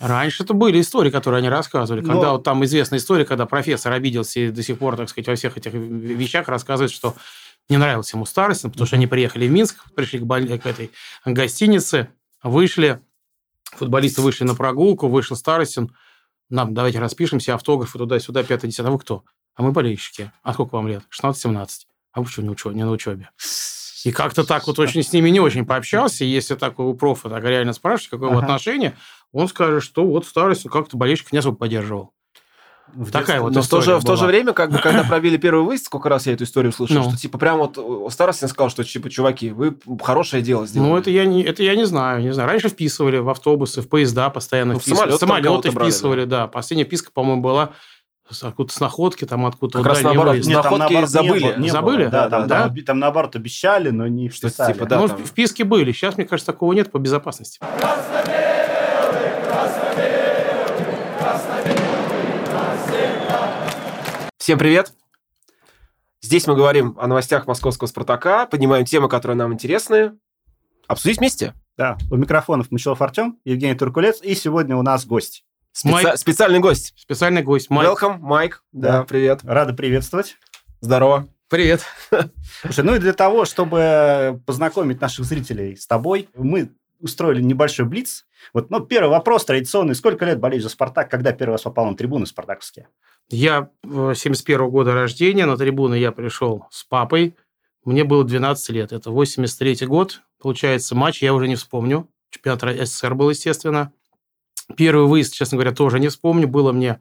Раньше это были истории, которые они рассказывали. Когда Но... вот там известная история, когда профессор обиделся и до сих пор, так сказать, во всех этих вещах рассказывает, что не нравился ему Старостин, потому что они приехали в Минск, пришли к, боль... к этой гостинице, вышли, футболисты вышли на прогулку, вышел Старостин, нам давайте распишемся, автографы туда-сюда, 5-10. А вы кто? А мы болельщики. А сколько вам лет? 16-17. А вы что, не, учё, не на учебе? И как-то так вот очень с ними не очень пообщался. И если так у профа так реально спрашивать, какое ага. отношение, он скажет, что вот старость как-то болельщик не особо поддерживал. В Такая вот Но в то, же, в то же время, как бы, когда провели первый выезд, сколько раз я эту историю слышал, ну. что типа прям вот Старостин сказал, что типа, чуваки, вы хорошее дело сделали. Ну, это я не, это я не знаю, не знаю. Раньше вписывали в автобусы, в поезда постоянно ну, вписывали. В самолеты вписывали, да. да. Последняя вписка, по-моему, была откуда с находки, там откуда Как раз наоборот. Нет, находки наоборот, забыли. Не было, не забыли? Да, там, да? Там, там, наоборот обещали, но не вписали. Типа, да, ну, там... вписки были. Сейчас, мне кажется, такого нет по безопасности. Всем привет! Здесь мы говорим о новостях московского «Спартака», поднимаем темы, которые нам интересны. Обсудить вместе. Да, у микрофонов Мочелов Артем, Евгений Туркулец, и сегодня у нас гость. Специ... Майк. Специальный гость. Специальный гость. Майк. Welcome, Майк. Да. да, привет. Рада приветствовать. Здорово. Привет. Слушай, ну и для того, чтобы познакомить наших зрителей с тобой, мы устроили небольшой блиц. Вот, ну, первый вопрос традиционный. Сколько лет болеешь за «Спартак»? Когда первый раз попал на трибуны спартаковские? Я 71 -го года рождения. На трибуны я пришел с папой. Мне было 12 лет. Это 83 год. Получается, матч я уже не вспомню. Чемпионат СССР был, естественно. Первый выезд, честно говоря, тоже не вспомню. Было мне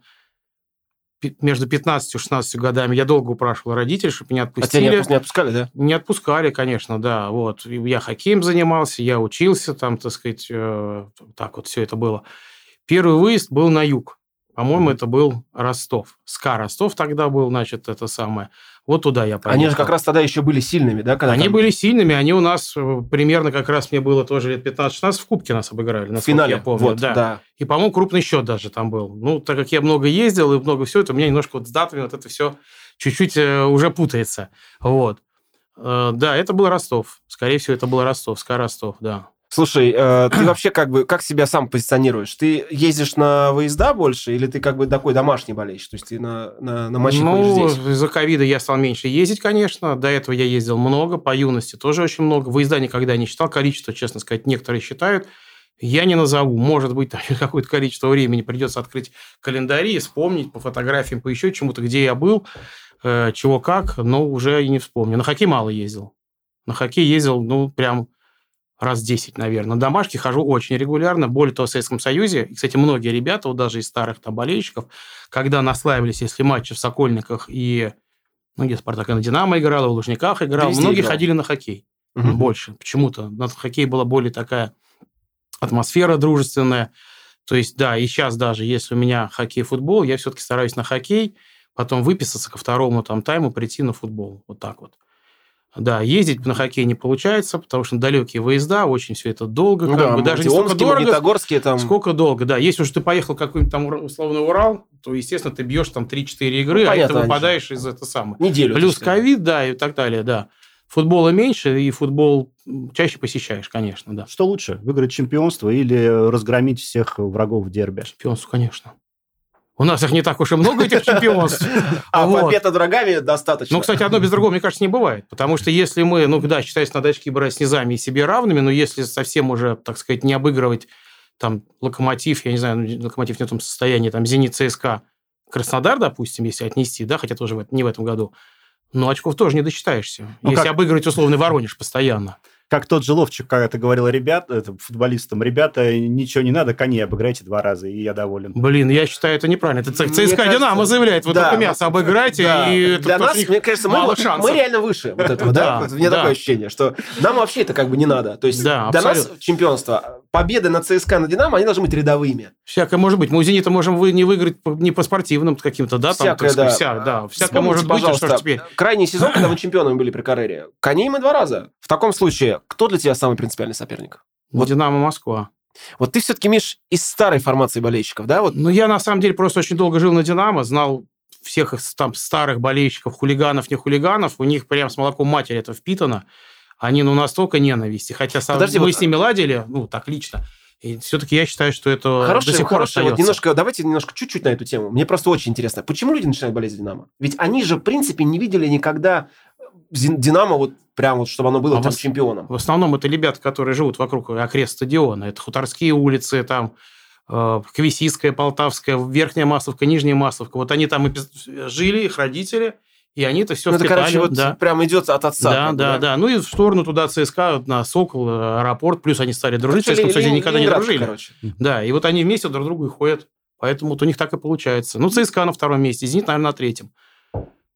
между 15 и 16 годами. Я долго упрашивал родителей, чтобы меня отпустили. А тебя не отпускали, да? Не отпускали, конечно, да. Вот. Я хоккеем занимался, я учился там, так сказать, э, так вот все это было. Первый выезд был на юг. По-моему, это был Ростов. СКА Ростов тогда был, значит, это самое. Вот туда я поехал. Они же как раз тогда еще были сильными, да? Когда они там... были сильными, они у нас э, примерно как раз, мне было тоже лет 15-16, в Кубке нас обыграли. В финале, я помню. Вот, да. да. И, по-моему, крупный счет даже там был. Ну, так как я много ездил и много всего, это у меня немножко вот с датами вот это все чуть-чуть э, уже путается. Вот. Э, да, это был Ростов. Скорее всего, это был Ростов, СКА Ростов, да. Слушай, э, ты вообще как бы как себя сам позиционируешь? Ты ездишь на выезда больше или ты как бы такой домашний болельщик? То есть ты на, на, на матчи ну, здесь? из-за ковида я стал меньше ездить, конечно. До этого я ездил много, по юности тоже очень много. Выезда никогда не считал. Количество, честно сказать, некоторые считают. Я не назову. Может быть, там какое-то количество времени придется открыть календари, вспомнить по фотографиям, по еще чему-то, где я был, э, чего как, но уже и не вспомню. На хоккей мало ездил. На хоккей ездил, ну, прям раз 10, наверное. На домашке хожу очень регулярно. Более того, в Советском Союзе, и, кстати, многие ребята, вот даже из старых там болельщиков, когда наслаивались, если матчи в Сокольниках и, ну, где Спартак на Динамо играл, в Лужниках играл, Везде многие играл. ходили на хоккей. Угу. Больше. Почему-то. На хоккей была более такая атмосфера дружественная. То есть, да, и сейчас даже, если у меня хоккей-футбол, я все-таки стараюсь на хоккей, потом выписаться ко второму там тайму, прийти на футбол. Вот так вот. Да, ездить на хоккей не получается, потому что далекие выезда, очень все это долго. Ну, как да, бы, даже не столько дорого, там... Сколько долго, да. Если уж ты поехал какой-нибудь там условный Урал, то, естественно, ты бьешь там 3-4 игры, ну, понятно, а ты выпадаешь из этого самого. Неделю. Плюс ковид, да, и так далее, да. Футбола меньше, и футбол чаще посещаешь, конечно, да. Что лучше, выиграть чемпионство или разгромить всех врагов в дерби? Чемпионство, конечно. У нас их не так уж и много, этих чемпионств. А вот. побед над врагами достаточно. Ну, кстати, одно без другого, мне кажется, не бывает. Потому что если мы, ну да, считаясь надо очки брать с низами и себе равными, но если совсем уже, так сказать, не обыгрывать там локомотив, я не знаю, ну, локомотив не в том состоянии, там Зенит, ЦСКА, Краснодар, допустим, если отнести, да, хотя тоже не в этом году, но очков тоже не досчитаешься. Ну, если как... обыгрывать условный Воронеж постоянно как тот же Ловчик когда-то говорил ребят, это, футболистам, ребята, ничего не надо, коней обыграйте два раза, и я доволен. Блин, я считаю, это неправильно. Это ЦСКА кажется, Динамо заявляет, вот да, только мясо обыграйте, да. и Для нас, мне кажется, мало мы, шансов. мы реально выше вот этого, да? У меня такое ощущение, что нам вообще это как бы не надо. То есть для нас чемпионство, победы на ЦСКА, на Динамо, они должны быть рядовыми. Всякое может быть. Мы у Зенита можем вы не выиграть не по спортивным каким-то, да? Всякое, да. Вся, да. Всякое может быть, пожалуйста, что теперь. Крайний сезон, когда мы чемпионами были при Каррере, коней мы два раза. В таком случае, кто для тебя самый принципиальный соперник? Вот. Динамо Москва. Вот ты все-таки, Миш, из старой формации болельщиков, да? Вот. Ну, я на самом деле просто очень долго жил на Динамо, знал всех там старых болельщиков, хулиганов, не хулиганов. У них прям с молоком матери это впитано. Они, ну, настолько ненависти. Хотя Подожди, мы вот... с ними ладили, ну, так лично. И все-таки я считаю, что это хорошая, до сих пор хорошая, вот немножко, Давайте немножко чуть-чуть на эту тему. Мне просто очень интересно, почему люди начинают болеть за «Динамо»? Ведь они же, в принципе, не видели никогда «Динамо» вот прям вот, чтобы оно было а там в, чемпионом. В основном это ребята, которые живут вокруг окрест стадиона. Это Хуторские улицы, там э, Квесистская, Полтавская, Верхняя Масловка, Нижняя Масловка. Вот они там жили, их родители – и они это все ну, впитали. Это, короче, вот да. прям идет от отца. Да, да, да, Ну и в сторону туда ЦСКА, на Сокол, аэропорт, плюс они стали дружить. Короче, ЦСКА, кстати, никогда не дружили. Короче. Да, и вот они вместе друг другу и ходят. Поэтому вот у них так и получается. Ну, ЦСКА на втором месте, Зенит, наверное, на третьем.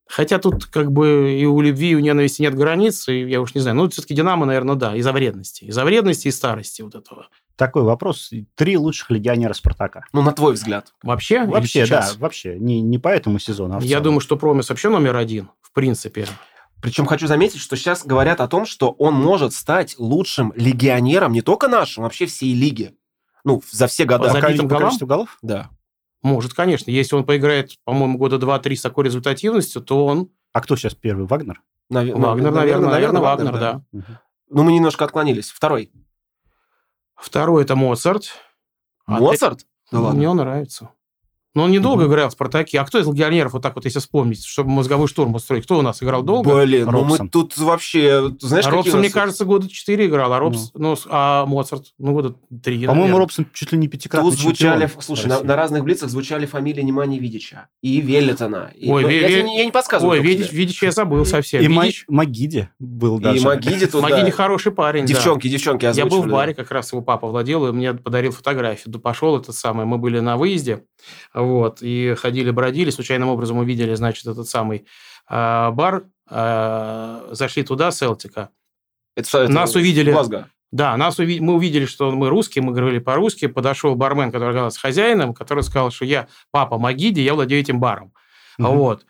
Хотя тут как бы и у любви, и у ненависти нет границ, и я уж не знаю. Ну, все-таки Динамо, наверное, да, из-за вредности. Из-за вредности и старости вот этого. Такой вопрос. Три лучших легионера Спартака. Ну, на твой взгляд. Вообще? Вообще, да, вообще. Не, не по этому сезону, а Я думаю, что Промис вообще номер один, в принципе. Причем хочу заметить, что сейчас говорят о том, что он может стать лучшим легионером не только нашим, вообще всей лиги. Ну, за все года. По забитым голам? голов? Да. Может, конечно. Если он поиграет, по-моему, года два-три с такой результативностью, то он... А кто сейчас первый? Вагнер? Нав... Вагнер, наверное, наверное, Вагнер, Вагнер да. да. Угу. Ну, мы немножко отклонились. Второй. Второй это Моцарт. Моцарт? А ты... Мне он нравится. Но он недолго угу. играл в «Спартаке». А кто из легионеров, вот так вот, если вспомнить, чтобы мозговой штурм устроить, кто у нас играл долго? Блин, ну мы тут вообще... Знаешь, а Робсон, мне кажется, года 4 играл, а, Робс... ну. Ну, а Моцарт, ну, года 3, По-моему, Робсон чуть ли не пятикратный Тут звучали, слушай, на, на разных блицах звучали фамилии Немани Видича и Веллитона. И, Ой, ну, ви... я, не, я не подсказываю. Ой, Видич, Видич я забыл совсем. И Видич... Магиди был даже. И Магиди тут, Магиди хороший парень, Девчонки, девчонки Я был в баре, как раз его папа владел, и мне подарил фотографию. Пошел этот самый, мы были на выезде, вот, и ходили, бродили, случайным образом увидели, значит, этот самый э, бар, э, зашли туда, Селтика. Это это нас увидели. Глазго. Да, нас уви... мы увидели, что мы русские, мы говорили по-русски, подошел бармен, который оказался хозяином, который сказал, что я папа Магиди, я владею этим баром. Угу. Вот.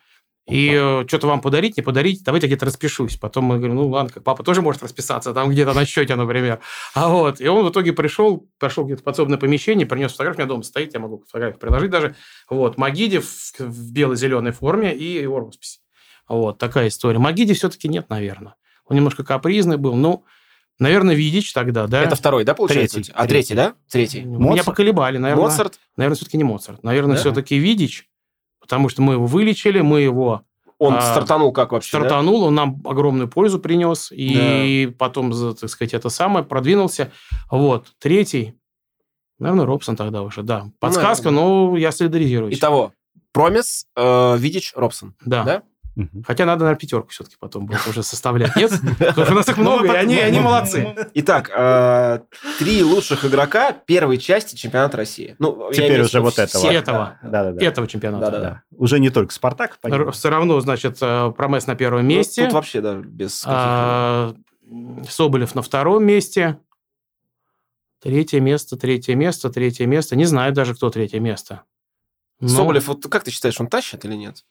И э, что-то вам подарить, не подарить, давайте где-то распишусь. Потом мы говорим, ну ладно, как папа тоже может расписаться, там где-то на счете, например. А вот, и он в итоге пришел, пошел где-то подсобное помещение, принес фотографию, у меня дома стоит, я могу фотографию приложить даже. Вот, Магиди в, в бело-зеленой форме и его роспись. Вот, такая история. Магиди все-таки нет, наверное. Он немножко капризный был, ну, Наверное, Видич тогда, да? Это второй, да, получается? Третий. А третий, да? Третий. Моцарт? Меня поколебали, наверное. Моцарт? Наверное, все-таки не Моцарт. Наверное, да? все-таки Видич, потому что мы его вылечили, мы его... Он а, стартанул как вообще, Стартанул, да? он нам огромную пользу принес, и да. потом, так сказать, это самое, продвинулся. Вот, третий, наверное, Робсон тогда уже, да. Подсказка, ну, но я солидаризируюсь. Итого, Промис, э, Видич, Робсон. Да. да? Угу. Хотя надо, наверное, пятерку все-таки потом будет уже составлять. Нет? Потому что у нас их много, и они, они молодцы. Итак, э, три лучших игрока первой части чемпионата России. Ну, Теперь уже вот этого. Этого. Да, да, да. Этого чемпионата. Да, да, Уже не только Спартак. Все равно, значит, э, Промес на первом ну, месте. Тут вообще, да, без а, Соболев на втором месте. Третье место, третье место, третье место. Не знаю даже, кто третье место. Соболев, вот как ты считаешь, он тащит или нет?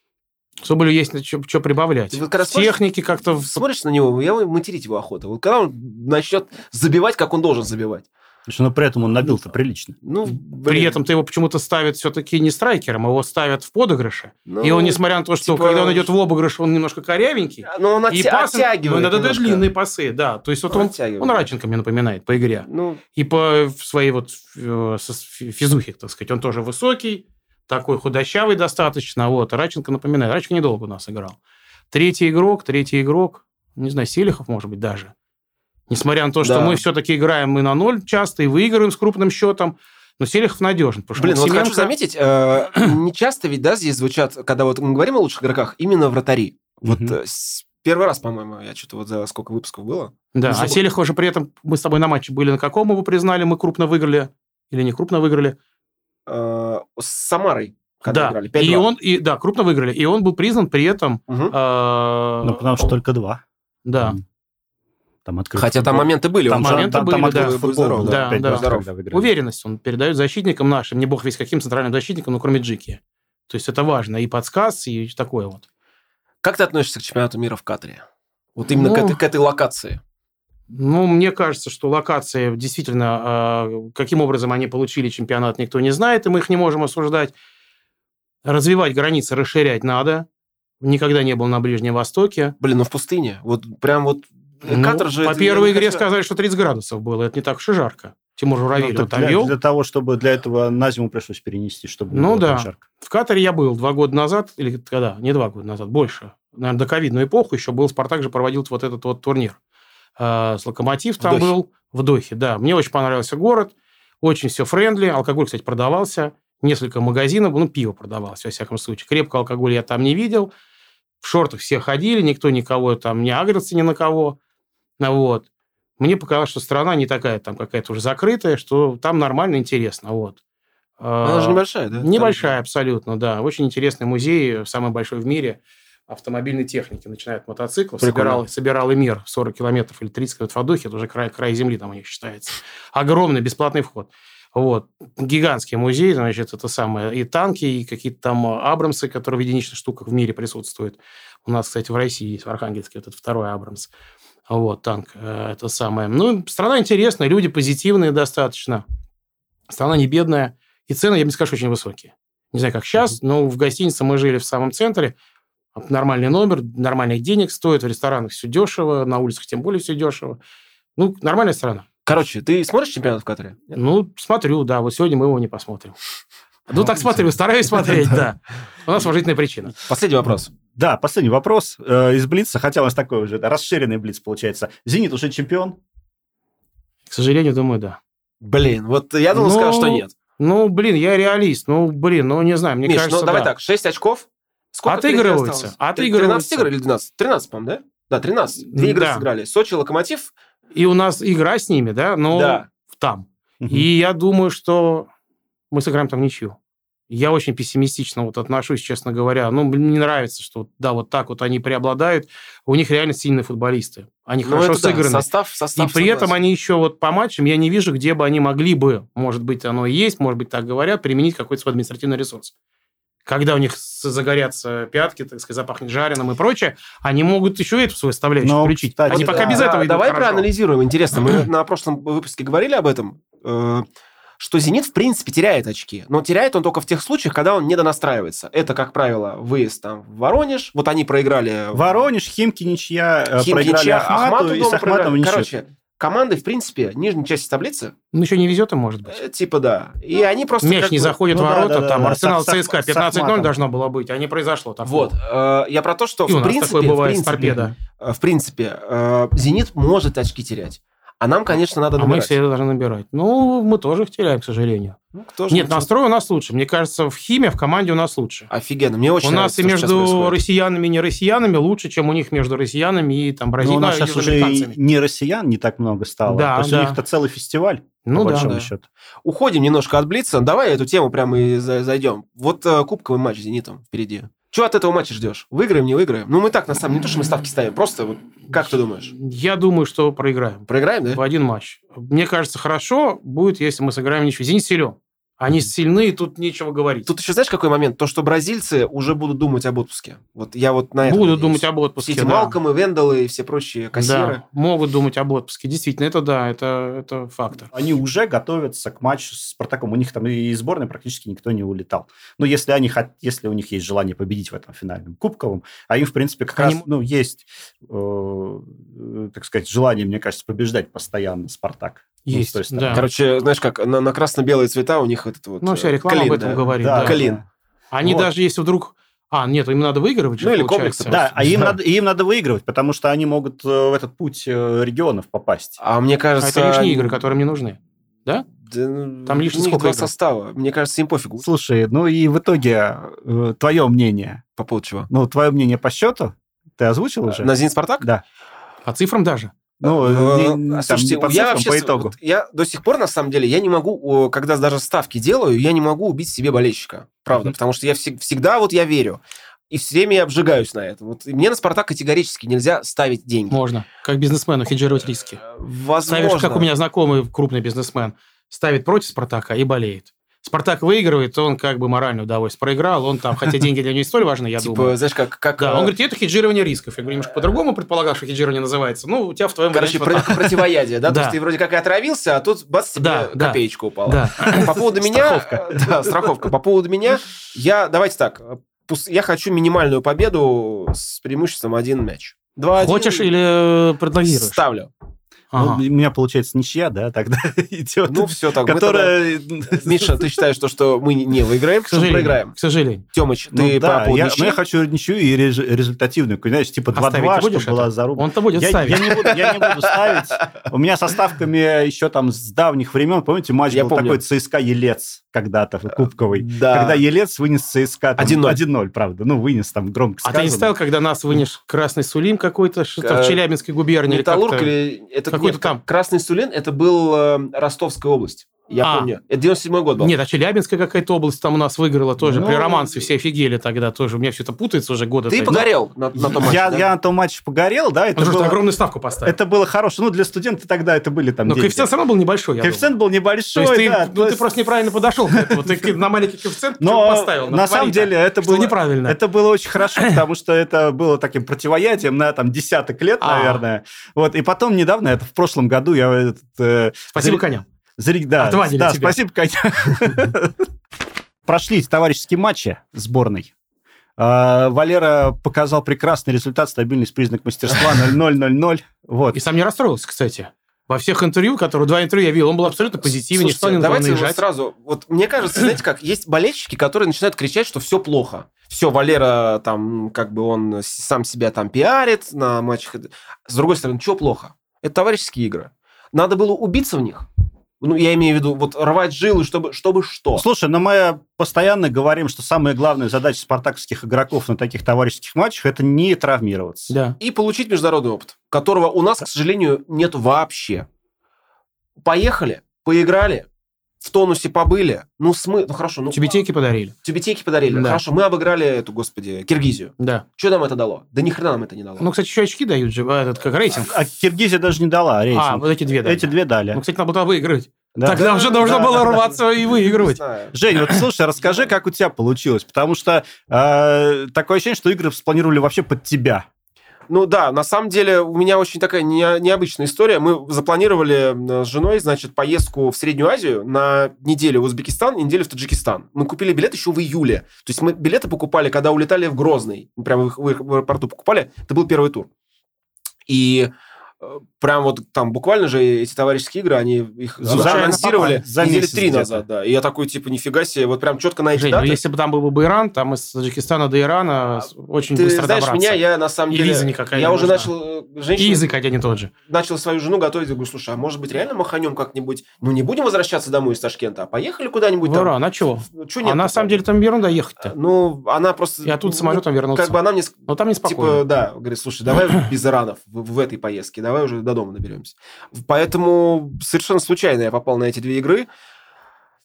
Соболю есть что, что прибавлять. Вот когда Техники как-то... Смотришь на него, я материть его охота. Вот когда он начнет забивать, как он должен забивать. Потому но при этом он набил-то прилично. Ну, блин. При этом ты его почему-то ставят все-таки не страйкером, его ставят в подыгрыше. Ну, и он, несмотря на то, что типа... когда он идет в обыгрыш, он немножко корявенький. Но ну, он отя- и пасы, оттягивает. Ну, иногда даже длинные пасы, да. То есть вот он, он, он Раченко мне напоминает по игре. Ну... И по своей вот э, физухе, так сказать. Он тоже высокий, такой худощавый достаточно. Вот. Раченко напоминает. Раченко недолго у нас играл. Третий игрок, третий игрок, не знаю, Селихов, может быть, даже. Несмотря на то, что да. мы все-таки играем мы на ноль часто и выигрываем с крупным счетом, но Селихов надежен. Блин, вот Семенко... хочу заметить, э, не часто ведь, да, здесь звучат, когда вот мы говорим о лучших игроках, именно вратари. Вот э, первый раз, по-моему, я что-то вот за сколько выпусков было. Да, ну, а Селихов же при этом, мы с тобой на матче были, на каком его признали, мы крупно выиграли или не крупно выиграли? Э, с Самарой. Когда да, играли. и он, и, да, крупно выиграли. И он был признан при этом... Угу. Э, ну, потому что только два. Да. Там открыт Хотя футбол. там моменты были. Там он моменты там, были, там да. Футбол, здоров, да, да, да. Здоров. Уверенность он передает защитникам нашим, не бог весь каким центральным защитникам, ну, кроме Джики. То есть это важно. И подсказ, и такое вот. Как ты относишься к чемпионату мира в Катаре? Вот именно ну, к, этой, к этой локации. Ну, мне кажется, что локация действительно, а, каким образом они получили чемпионат, никто не знает, и мы их не можем осуждать. Развивать границы, расширять надо. Никогда не был на Ближнем Востоке. Блин, ну в пустыне. Вот прям вот ну, Катар же... По первой игре сказали, что 30 градусов было. Это не так уж и жарко. Тимур Журавель Ну, там для, вел. для того, чтобы для этого на зиму пришлось перенести, чтобы Ну было да. жарко. В Катаре я был два года назад, или когда? Не два года назад, больше. Наверное, до ковидную эпоху еще был, Спартак же проводил вот этот вот турнир. А, С Локомотив там Дохе. был, в Дохе, да. Мне очень понравился город, очень все френдли, алкоголь, кстати, продавался, несколько магазинов, ну, пиво продавалось, во всяком случае. Крепкого алкоголя я там не видел, в шортах все ходили, никто никого там не агрился ни на кого. Вот. Мне показалось, что страна не такая там какая-то уже закрытая, что там нормально, интересно. Вот. Она же А, небольшая, да? Небольшая, абсолютно, да. Очень интересный музей, самый большой в мире автомобильной техники. Начиная от мотоциклов. Прикольно. Собирал, собирал и мир 40 километров или 30 километров в Духе. Это уже край, край земли там у них считается. Огромный бесплатный вход. Вот. Гигантский музей, значит, это самое. И танки, и какие-то там Абрамсы, которые в единичных штуках в мире присутствуют. У нас, кстати, в России есть, в Архангельске, вот этот второй Абрамс. Вот, танк, э, это самое. Ну, страна интересная, люди позитивные достаточно. Страна не бедная. И цены, я бы не скажу, очень высокие. Не знаю, как сейчас, но в гостинице мы жили в самом центре. Нормальный номер, нормальных денег стоит, в ресторанах все дешево, на улицах тем более все дешево. Ну, нормальная страна. Короче, ты смотришь чемпионат в Катаре? Нет? Ну, смотрю, да, вот сегодня мы его не посмотрим. Ну, так смотрю, стараюсь смотреть, да. У нас уважительная причина. Последний вопрос. Да, последний вопрос э, из Блица, хотя у нас такой уже расширенный Блиц получается. Зенит уже чемпион? К сожалению, думаю, да. Блин, вот я думал, Ну, скажешь, что нет. Ну, блин, я реалист. Ну, блин, ну, не знаю, мне Миш, кажется, ну давай да. так, 6 очков. Сколько Отыгрываются, отыгрываются. 13 игр или 12? 13, по-моему, да? Да, 13. Две игры Да. сыграли. Сочи, Локомотив. И у нас игра с ними, да, но Да. там. Мгм. И я думаю, что мы сыграем там ничью. Я очень пессимистично вот отношусь, честно говоря. Ну, мне не нравится, что да, вот так вот они преобладают. У них реально сильные футболисты. Они Ну, хорошо это да, сыграны. состав, И состав. при этом согласен. они еще вот по матчам, я не вижу, где бы они могли бы, может быть, оно и есть, может быть, так говорят, применить какой-то свой административный ресурс. Когда у них загорятся пятки, так сказать, запахнет жареным и прочее, они могут еще эту свою составляющую Но, включить. кстати, они да. пока без Да, этого идут Давай хорошо. проанализируем. Интересно, мы на прошлом выпуске говорили об этом, э, что «Зенит» в принципе теряет очки. Но теряет он только в тех случаях, когда он не донастраивается. Это, как правило, выезд там в Воронеж. Вот они проиграли... Воронеж, Химки, ничья, э, Химки проиграли ничья, Ахмату, Ахмату и дома с Ахматом проиграли. Короче, команды, в принципе, нижней части таблицы, Ну, еще не везет им, может быть. э, типа да. И они просто... Мяч не бы- заходит ну в да, ворота, да, да, там да, Арсенал с- ЦСКА с 15-0 Ахматом. должно было быть, а не произошло такого. Вот. э, Я про то, что И у в нас принципе... такое в бывает с принципе, торпедо. э, В принципе, э, «Зенит» может очки терять. А нам, конечно, надо А мы набирать. все это должны набирать. Ну, мы тоже их теряем, к сожалению. Ну, кто же Нет, не- настрой у нас лучше. Мне кажется, в химии, в команде у нас лучше. Офигенно. Мне очень у нас и между россиянами и не россиянами лучше, чем у них между россиянами и там Но у Бразилией, нас сейчас уже не россиян не так много стало. Да, То есть да. у них-то целый фестиваль, Ну по да. большому да. счету. Уходим немножко от Блица. Давай эту тему прямо и за- зайдем. Вот э, кубковый матч с «Зенитом» впереди. Чего от этого матча ждешь? Выиграем, не выиграем? Ну, мы так, на самом деле, не то, что мы ставки ставим. Просто, вот, как ты думаешь? Я думаю, что проиграем. Проиграем, да? В один матч. Мне кажется, хорошо будет, если мы сыграем ничего. Зенит силен. Они сильны, и тут нечего говорить. Тут еще знаешь, какой момент? То, что бразильцы уже будут думать об отпуске. Вот я вот на это Будут надеюсь. думать об Все отпуске. эти да. Малкомы, Вендалы и все прочие кассиры. Да, могут думать об отпуске. Действительно, это да, это, это фактор. Они уже готовятся к матчу с Спартаком. У них там и сборной практически никто не улетал. Но если, они если у них есть желание победить в этом финальном кубковом, а им, в принципе, как Они- раз ну, есть, э, э, так сказать, желание, мне кажется, побеждать постоянно Спартак. Ну, Есть, стороны. да. Короче, знаешь как, на, на красно-белые цвета у них этот вот... Ну, вся э, реклама клин, об этом да. говорит. Да, Да. Клин. Они Вот. даже если вдруг... А, нет, им надо выигрывать же, Ну, или получается. комплексы Да, а им Да. надо, им надо выигрывать, потому что они могут э, в этот путь э, регионов попасть. А мне А кажется... это лишние игры, которые мне нужны. Да? Да, ну, Там лишних сколько два игр? состава. Мне кажется, им пофигу. Слушай, ну и в итоге э, твое мнение, По поводу чего? ну, твое мнение по счету, ты озвучил уже? На Зенит Спартак? Да. По цифрам даже. Ну, Э, не- а, там слушайте, не я вообще по итогу. вот я до сих пор, на самом деле, я не могу, когда даже ставки делаю, я не могу убить себе болельщика. Правда, Мгм. потому что я всег- всегда вот я верю. И все время я обжигаюсь на этом. Вот и мне на Спартак категорически нельзя ставить деньги. Можно. Как бизнесмену хеджировать риски. Э, Возможно. Ставишь, как у меня знакомый крупный бизнесмен, ставит против Спартака и болеет. Спартак выигрывает, он как бы моральное удовольствие. Проиграл, он там, хотя деньги для него не столь важны, я Типа, думаю. знаешь, как... как Да, э, он говорит, это хеджирование рисков. Я говорю, немножко по-другому предполагал, что хеджирование называется. Ну, у тебя в твоем Короче, варианте вот про- противоядие, да? То Да. есть ты вроде как и отравился, а тут бац, тебе Да, да. копеечка упала. Да. По поводу меня... Страховка. Да, страховка. По поводу меня, я... Давайте так. Я хочу минимальную победу с преимуществом один мяч. 2-1. Хочешь или э, прогнозируешь? Ставлю. Ну, у меня получается ничья, да, тогда идет. Ну, все так. Которая... Миша, ты считаешь, что, что мы не выиграем, К сожалению. проиграем? К сожалению. Тёмыч, Ну ты да, по поводу я, ничьи? ну, я хочу ничью и реж- результативную, знаешь, типа А ставить 2-2, ты будешь чтобы была это? заруба. Он-то будет я, ставить. я не буду, я не буду ставить. У меня со ставками еще там с давних времен, помните, матч Я был помню. такой ЦСКА Елец когда-то, кубковый. Да. Когда Елец вынес ЦСКА там 1:0. 1-0, правда. Ну, вынес там громко А сказано. ты не ставил, когда нас вынес Красный Сулим какой-то, что-то в Э, Челябинской губернии? Металлург или... Это Какой-то там. Красный Сулин, это был э, Ростовская область. Я А. помню. Это 97 год был. Нет, а Челябинская какая-то область там у нас выиграла тоже. Ну, При романсе все офигели тогда тоже. У меня все это путается уже года. Ты погорел на, на том матче, я, да? я на том матче погорел, да, это Ну, что, было, ты огромную ставку поставил. это было хорошее. Ну, для студента тогда это были там Но деньги. коэффициент все равно был небольшой, я Коэффициент был думаю. То небольшой, есть ты, да. ну, то ты есть- просто неправильно подошел к этому. Ты на маленький коэффициент Но поставил. на самом смотри-то, деле это было неправильно. Это было очень хорошо, потому что это было таким противоядием на там десяток лет, А. наверное. Вот и потом недавно, это в прошлом году я э, Спасибо коням. Зри- да, Отвадили да, тебя. спасибо, Катя. Прошли товарищеские матчи сборной. А, Валера показал прекрасный результат, стабильность, признак мастерства 0-0-0-0. Вот. И сам не расстроился, кстати. Во всех интервью, которые два интервью я видел, он был абсолютно позитивен, не Слушайте, стал давайте наезжать. сразу. Вот мне кажется, знаете как, есть болельщики, которые начинают кричать, что все плохо. Все, Валера там, как бы он сам себя там пиарит на матчах. С другой стороны, что плохо? Это товарищеские игры. Надо было убиться в них. Ну, я имею в виду, вот рвать жилы, чтобы, чтобы что? Слушай, но мы постоянно говорим, что самая главная задача спартаковских игроков на таких товарищеских матчах это не травмироваться. Да. И получить международный опыт, которого у нас, к сожалению, нет вообще. Поехали, поиграли, в тонусе побыли. Ну, смы... ну хорошо, ну, Тюбетейки подарили. тюбетейки подарили. Да. Хорошо, мы обыграли эту, господи, Киргизию. Да. Что нам это дало? Да ни хрена нам это не дало. Ну, кстати, еще очки дают же, а, этот как рейтинг. А Киргизия даже не дала рейтинг. А, вот эти две дали. Эти две дали. Ну, кстати, надо было выиграть. Да. Тогда уже должно Да, было да, да. рваться и Не выигрывать. Жень, вот слушай, расскажи, как у тебя получилось, потому что э, такое ощущение, что игры спланировали вообще под тебя. Ну да, на самом деле у меня очень такая не- необычная история. Мы запланировали э, с женой, значит, поездку в Среднюю Азию на неделю в Узбекистан и неделю в Таджикистан. Мы купили билет еще в июле. То есть мы билеты покупали, когда улетали в Грозный. Прямо в, в в аэропорту покупали. Это был первый тур. И прям вот там буквально же эти товарищеские игры, они их За- за- анонсировали за недели три назад, да. И я такой, типа, нифига себе, вот прям четко на эти Жень, ну даты. если бы там был бы Иран, там из Таджикистана до Ирана с- очень А, Ты быстро знаешь, добраться. меня, я на самом И деле... виза никакая я не уже нужна. начал... э, И Женщина, язык один и тот же. начал свою жену готовить. Я говорю, слушай, а может быть реально маханем как-нибудь? Ну, не будем возвращаться домой из Ташкента, а поехали куда-нибудь В там. Иран, а чего? Чё А нет на такого? самом деле там ерунда ехать-то. Ну, она просто... И оттуда ну, самолетом вернуться. Как бы она мне... Но там Типа, неспокойно. да, говорит, слушай, давай без Иранов в, в этой поездке, давай уже до дома наберемся. Поэтому совершенно случайно я попал на эти две игры.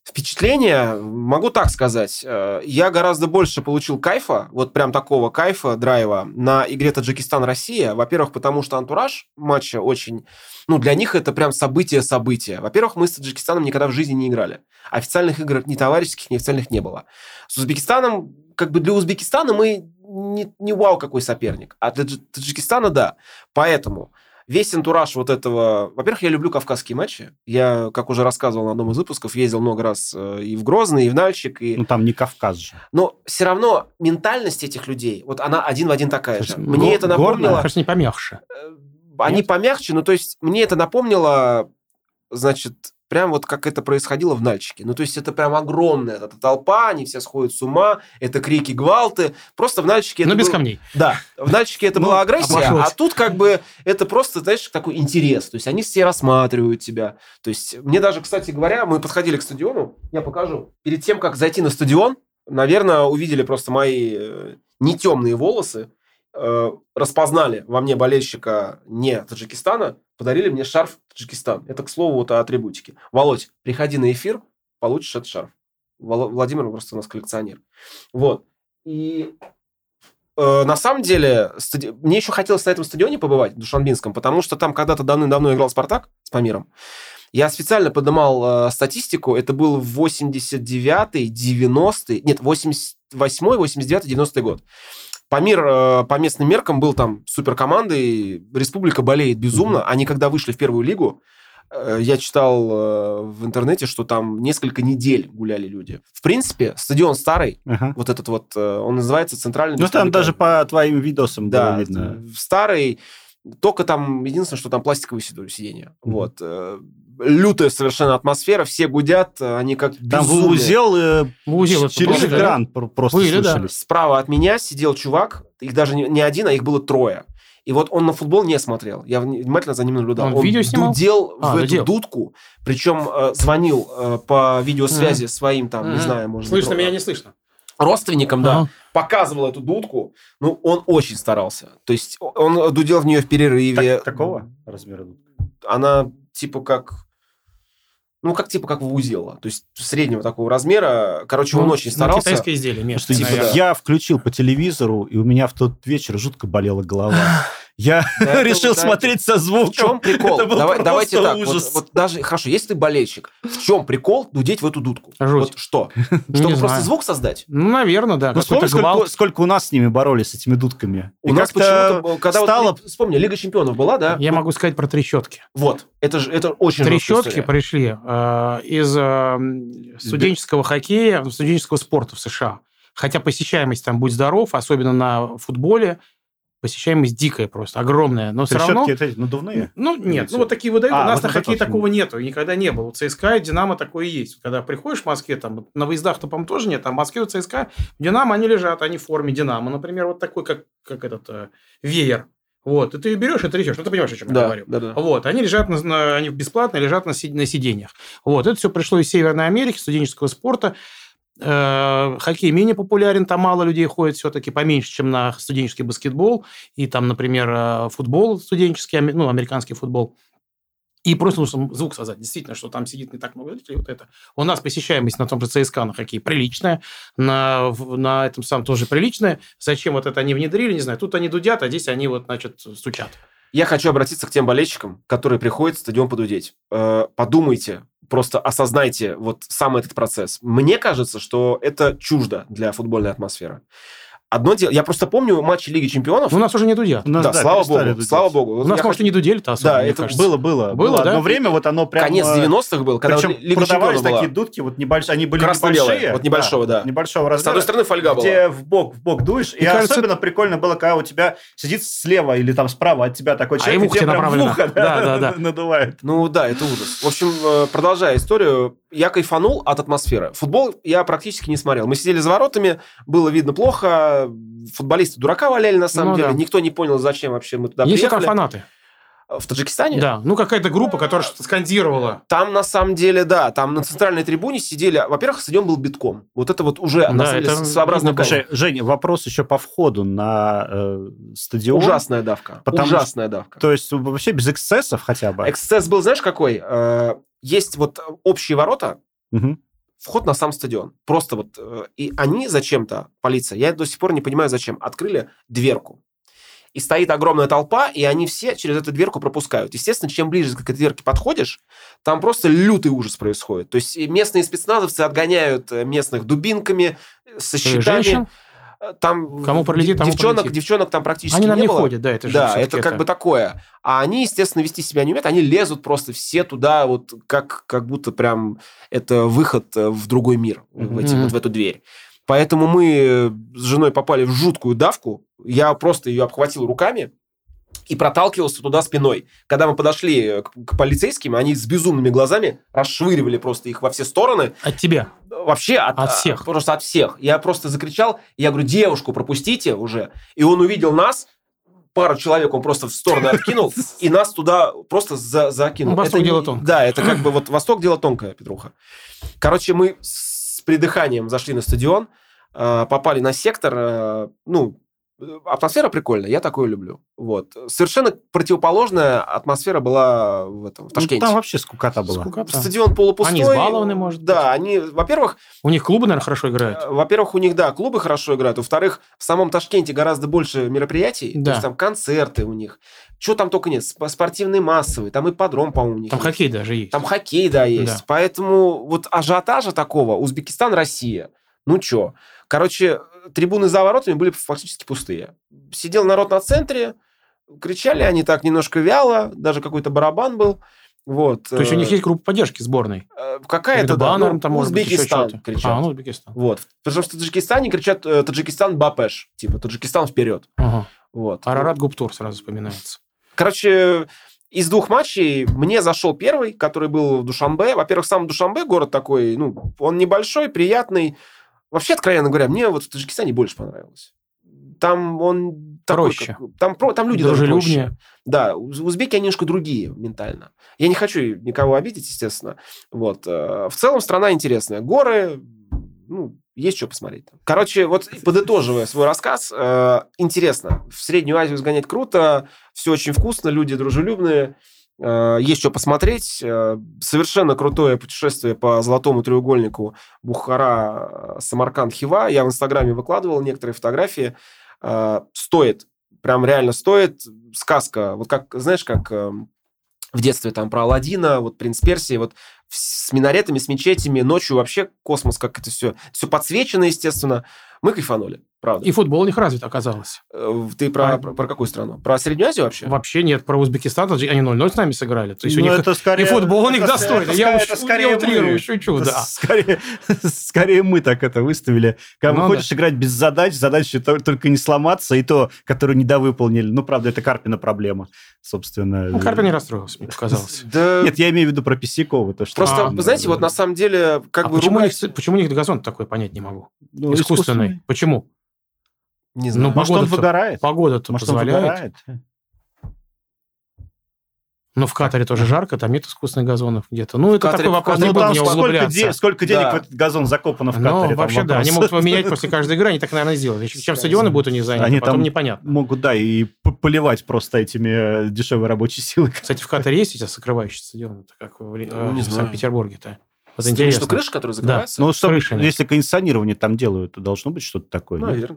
Впечатление, могу так сказать, э, я гораздо больше получил кайфа, вот прям такого кайфа, драйва, на игре Таджикистан-Россия. Во-первых, потому что антураж матча очень... Ну, для них это прям событие-событие. Во-первых, мы с Таджикистаном никогда в жизни не играли. Официальных игр ни товарищеских, ни официальных не было. С Узбекистаном, как бы для Узбекистана мы не, не вау какой соперник, а для Тадж- Таджикистана да. Поэтому весь антураж вот этого... Во-первых, я люблю кавказские матчи. Я, как уже рассказывал на одном из выпусков, ездил много раз э, и в Грозный, и в Нальчик. И... Ну, там не Кавказ же. Но все равно ментальность этих людей, вот она один в один такая же. Мне го- это напомнило... Кажется, не помягче. э, Они Нет? помягче, ну то есть мне это напомнило, значит, прям вот как это происходило в Нальчике. Ну то есть это прям огромная эта толпа, они все сходят с ума, это крики, гвалты. Просто в Нальчике Но это без был- камней. Да, в Нальчике это Ну, была агрессия, обошлось. а тут как бы это просто, знаешь, такой интерес. То есть они все рассматривают тебя. То есть мне даже, кстати говоря, мы подходили к стадиону, я покажу. Перед тем, как зайти на стадион, наверное, увидели просто мои э, не темные волосы, э, распознали во мне болельщика не Таджикистана, подарили мне шарф Таджикистан. Это, к слову, вот о атрибутике. Володь, приходи на эфир, получишь этот шарф. Владимир просто у нас коллекционер. Вот. И э, на самом деле, стади- мне еще хотелось на этом стадионе побывать, в Душанбинском, потому что там когда-то давным-давно играл «Спартак» с Памиром. Я специально поднимал э, статистику, это был 89-й, 90-й, нет, 88-й, 89-й, 90-й год. Памир э, по местным меркам был там суперкомандой, республика болеет безумно. Они когда вышли в первую лигу, э, я читал э, в интернете, что там несколько недель гуляли люди. В принципе, стадион старый, Ага. вот этот вот, он называется Центральный Ну, там даже по твоим видосам Да, было видно. старый, Только там, единственное, что там пластиковые сиденья. Mm-hmm. Вот. Лютая совершенно атмосфера, все гудят, они как Там безумные. узел, э, Узел через это экран да? просто Были, да. Справа от меня сидел чувак, их даже не, не один, а их было трое. И вот он на футбол не смотрел. Я внимательно за ним наблюдал. Он Он, видео снимал? дудел А, в дудел. эту дудку, причем э, звонил э, по видеосвязи своим, там, не Мгм. знаю, может Слышно, быть, меня не слышно. родственникам, да, показывал эту дудку. Ну, он очень старался. То есть он дудел в нее в перерыве. Так- какого размера? Она типа как... Ну, как типа как вузела. То есть среднего такого размера. Короче, он Ну, очень ну, старался. китайское изделие, местное, типа, да. Я включил по телевизору, и у меня в тот вечер жутко болела голова. Я Да, это решил вот, да, смотреть со В звуком. чем прикол? Это был Давай- давайте так. Вот, ужас. вот даже хорошо, если ты болельщик, в чем прикол дудеть в эту дудку? Жуть. Вот что? Не Чтобы просто знаю. звук создать? Ну, наверное, да. Ну, сколько, гвалт. сколько у нас с ними боролись, с этими дудками. У И нас почему-то, когда стало... вот, вспомни, Лига чемпионов была, да? Я могу сказать про трещотки. Вот, это же это очень Трещотки пришли э, из э, студенческого хоккея, студенческого спорта в США. Хотя посещаемость там, будь здоров, особенно на футболе, посещаемость дикая просто, огромная. Но все равно... Эти надувные? Ну, нет, ну вот такие выдают. А, у нас вот на это хоккее точно. такого нету, никогда не было. У ЦСКА и Динамо такое есть. Когда приходишь в Москве, там на выездах-то, по-моему, тоже нет, а в Москве у ЦСКА, в Динамо они лежат, они в форме Динамо. Например, вот такой, как, как этот э, веер. Вот, и ты ее берешь и трясешь. Ну, ты понимаешь, о чем я Да, говорю. да, да. Вот, они лежат, на, на- они бесплатно лежат на, си- на сиденьях. Вот, это все пришло из Северной Америки, студенческого спорта. Э, Хоккей менее популярен, там мало людей ходит все-таки, поменьше, чем на студенческий баскетбол. И там, например, э, футбол студенческий, ну, американский футбол. И просто нужно звук создать. Действительно, что там сидит не так много зрителей. Вот это. У нас посещаемость на том же ЦСКА на хоккей приличная. На, на этом самом тоже приличная. Зачем вот это они внедрили, не знаю. Тут они дудят, а здесь они вот, значит, стучат. Я хочу обратиться к тем болельщикам, которые приходят в стадион подудеть. Э, Подумайте, просто осознайте вот сам этот процесс. Мне кажется, что это чуждо для футбольной атмосферы. Одно дело, я просто помню матчи Лиги Чемпионов. У нас уже не дудят. У нас, да, слава перестали богу, дудеть. слава богу. У Вот нас, я может, и не дудели-то особо, Да, мне это кажется. Было, было. Было, да? Одно время вот оно прям... конец э, 90-х был, когда Причем вот Лига продавались Чемпионов была. такие дудки, вот небольшие, они были Красно-белые, небольшие. вот небольшого, да. Небольшого С размера. одной стороны фольга была. где в бок, в бок дуешь. и кажется, особенно прикольно было, когда у тебя сидит слева или там справа от тебя такой А человек, и в ухо тебе прям в ухо, Да, да, да. надувает. Ну да, это ужас. В общем, э, продолжая историю, я кайфанул от атмосферы. Футбол я практически не смотрел. Мы сидели за воротами, было видно плохо, футболисты дурака валяли на самом Ну деле. да. Никто не понял, зачем вообще мы туда Есть приехали. фанаты? В Таджикистане? Да. Ну, какая-то группа, которая что-то скандировала. Там на самом деле, да, там на центральной трибуне сидели. Во-первых, стадион был битком. Вот это вот уже, на Да, самом деле, кайф. Слушай, Женя, вопрос еще по входу на э, стадион. Ужасная давка. Потому Ужасная давка. То есть вообще без эксцессов хотя бы. Эксцесс был, знаешь, какой? Э, Есть вот общие ворота, Мгм. Вход на сам стадион. Просто вот... э, И они зачем-то, полиция, я до сих пор не понимаю, зачем, открыли дверку. И стоит огромная толпа, и они все через эту дверку пропускают. Естественно, чем ближе к этой дверке подходишь, там просто лютый ужас происходит. То есть местные спецназовцы отгоняют э, местных дубинками, э, со щитами. Женщин? Там Кому пролетит, тому девчонок, пролетит. девчонок там практически Они не не было. ходят, да, это же Да, это как бы такое. А они, естественно, вести себя не умеют. Они лезут просто все туда, вот как, как будто прям это выход э, в другой мир, в, эти- вот в эту дверь. Поэтому мы э, с женой попали в жуткую давку. Я просто ее обхватил руками и проталкивался туда спиной. Когда мы подошли э, к, к полицейским, они с безумными глазами расшвыривали просто их во все стороны. От тебя. Вообще от, От всех. а, Просто от всех. Я просто закричал, я говорю, девушку пропустите уже. И он увидел нас, пару человек он просто в сторону откинул, и нас туда просто за, закинул. Ну, Восток Это не- дело тонкое. Да, это как бы вот Восток дело тонкое, Петруха. Короче, мы с придыханием зашли на стадион, э, попали на сектор, э, ну, атмосфера прикольная, я такое люблю. Вот. Совершенно противоположная атмосфера была в этом, в Ну, Ташкенте. там вообще скукота была. Скукота. Стадион полупустой. Они избалованы, может быть. Да, они, во-первых, У них клубы, наверное, хорошо играют. Э, Во-первых, у них, да, клубы хорошо играют. Во-вторых, в самом Ташкенте гораздо больше мероприятий. То Да. есть там концерты у них. Что там только нет. Сп- Спортивные массовые. Там и подром, по-моему, у них Там есть. хоккей даже есть. Там хоккей, да, есть. Да. Поэтому вот ажиотажа такого Узбекистан, Россия. Ну чё? Короче, трибуны за воротами были фактически пустые. Сидел народ на центре, кричали они так немножко вяло, даже какой-то барабан был. Вот. То есть у них э, есть группа поддержки сборной. э, Какая-то, да, баннером ну, там, может быть, Узбекистан что-то. кричат. А, ну, Узбекистан. Вот. Потому что в Таджикистане кричат э, Таджикистан Бапеш. Типа Таджикистан вперед. Ага. Вот. Арарат Гуптур сразу вспоминается. Короче, из двух матчей мне зашел первый, который был в Душанбе. Во-первых, сам Душанбе город такой, ну, он небольшой, приятный. Вообще, откровенно говоря, мне вот в Таджикистане больше понравилось. Там он такой, Проще. как- там, про- там люди даже проще. Да, уз- узбеки, они немножко другие ментально. Я не хочу никого обидеть, естественно. Вот. э, В целом страна интересная. Горы, ну, есть что посмотреть. Короче, вот подытоживая свой рассказ, э, интересно. В Среднюю Азию сгонять круто, все очень вкусно, люди дружелюбные, есть что посмотреть. э, Совершенно крутое путешествие по золотому треугольнику Бухара, э, Самарканд, Хива. Я в Инстаграме выкладывал некоторые фотографии. Э, Стоит, прям реально стоит. Сказка. Вот как, знаешь, как э, в детстве там про Алладина, вот «Принц Персии», вот с минаретами, с мечетями, ночью вообще космос, как это все, все подсвечено, естественно. Мы кайфанули, правда. И футбол у них развит оказалось. Э, Ты про, А- про, про какую страну? Про Среднюю Азию вообще? Вообще нет, про Узбекистан, они 0-0 с нами сыграли. То есть у Ну, них это скорее- и футбол у них это- достойный. это Я, это скорее я утрирую, мы. шучу, Это да. Скорее, скорее мы так это выставили. Когда Ну хочешь играть без задач, задача то- только не сломаться, и то, которую недовыполнили. Ну, правда, это Карпина проблема, собственно. Ну, Карпин не расстроился, мне показалось. Да, Нет, я имею в виду про Писякова. То, что просто, А, знаете, да, вот да. на самом деле, как а бы почему, у ругать- них, почему у них газон такой, понять не могу. Ну, искусственный. Почему? Не знаю. Ну, Может, он Погода-то- выгорает? Погода-то Может, он позволяет. выгорает? Но в Катаре тоже жарко, там нет искусственных газонов где-то. Ну, это Катаре- такой в вопрос, Катаре не Ну, буду там в сколько, де- сколько денег Да. в этот газон закопано в Ну, Катаре? там вообще, да, вопрос. они могут его менять после каждой игры, они так, наверное, сделают. Чем стадионы будут у них заняты, Они потом там- непонятно. Могут, да, и поливать просто этими э, дешевой рабочей силой. Кстати, в Катаре есть эти закрывающие стадионы, Это как в, Ну, э, в. Санкт-Петербурге-то. Вот Что, интересно. крыша, которая закрывается? Ну, что, крышами. если кондиционирование там делают, то должно быть что-то такое. нет?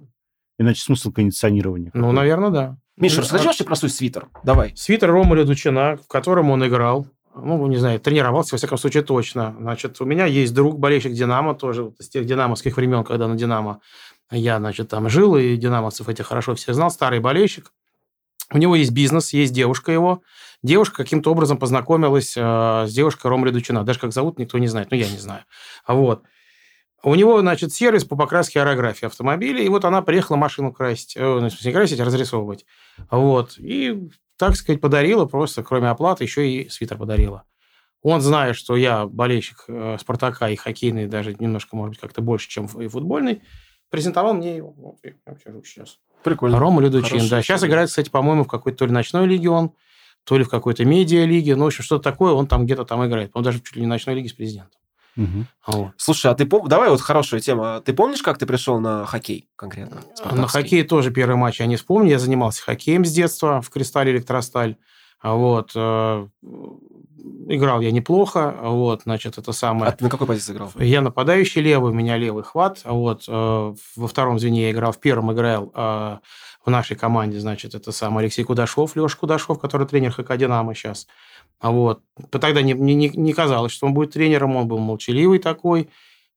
Иначе смысл кондиционирования. Ну, наверное, да. Миша, Ну, расскажи а- вообще про свой свитер. Давай. Свитер Ромаля Дучина, в котором он играл, ну, не знаю, тренировался, во всяком случае, точно. Значит, у меня есть друг, болельщик «Динамо», тоже вот из тех динамовских времен, когда на «Динамо» я, значит, там жил, и динамовцев этих хорошо всех знал, старый болельщик. У него есть бизнес, есть девушка его. Девушка каким-то образом познакомилась э, с девушкой Ромаля Дучина. Даже как зовут, никто не знает, ну, я не знаю. Вот. У него, значит, сервис по покраске аэрографии автомобилей, и вот она приехала машину красить, э, ну, не красить, а разрисовывать. Вот. И, так сказать, подарила просто, кроме оплаты, еще и свитер подарила. Он, зная, что я болельщик э, Спартака и хоккейный, даже немножко, может быть, как-то больше, чем и футбольный, презентовал мне его. Вот, я покажу сейчас. Прикольно. Рома Людучин, да. Сейчас играет, кстати, по-моему, в какой-то то ли ночной лиге он, то ли в какой-то медиа-лиге. Ну, в общем, что-то такое, он там где-то там играет. Он даже чуть ли не ночной лиге с президентом. Мгм. Вот. Слушай, а ты пом... Давай вот хорошая тема. Ты помнишь, как ты пришел на хоккей конкретно? На хоккей тоже первый матч я не вспомню. Я занимался хоккеем с детства в «Кристалле Электросталь». А Вот. э, Играл я неплохо. Вот, значит, это А самое... ты на какой позиции играл? Я нападающий левый, у меня левый хват. А Вот. э, Во втором звене я играл, в первом играл э, в нашей команде, значит, это сам Алексей Кудашов, Леша Кудашов, который тренер ХК «Динамо» сейчас. А Вот. Тогда не, не, не казалось, что он будет тренером, он был молчаливый такой.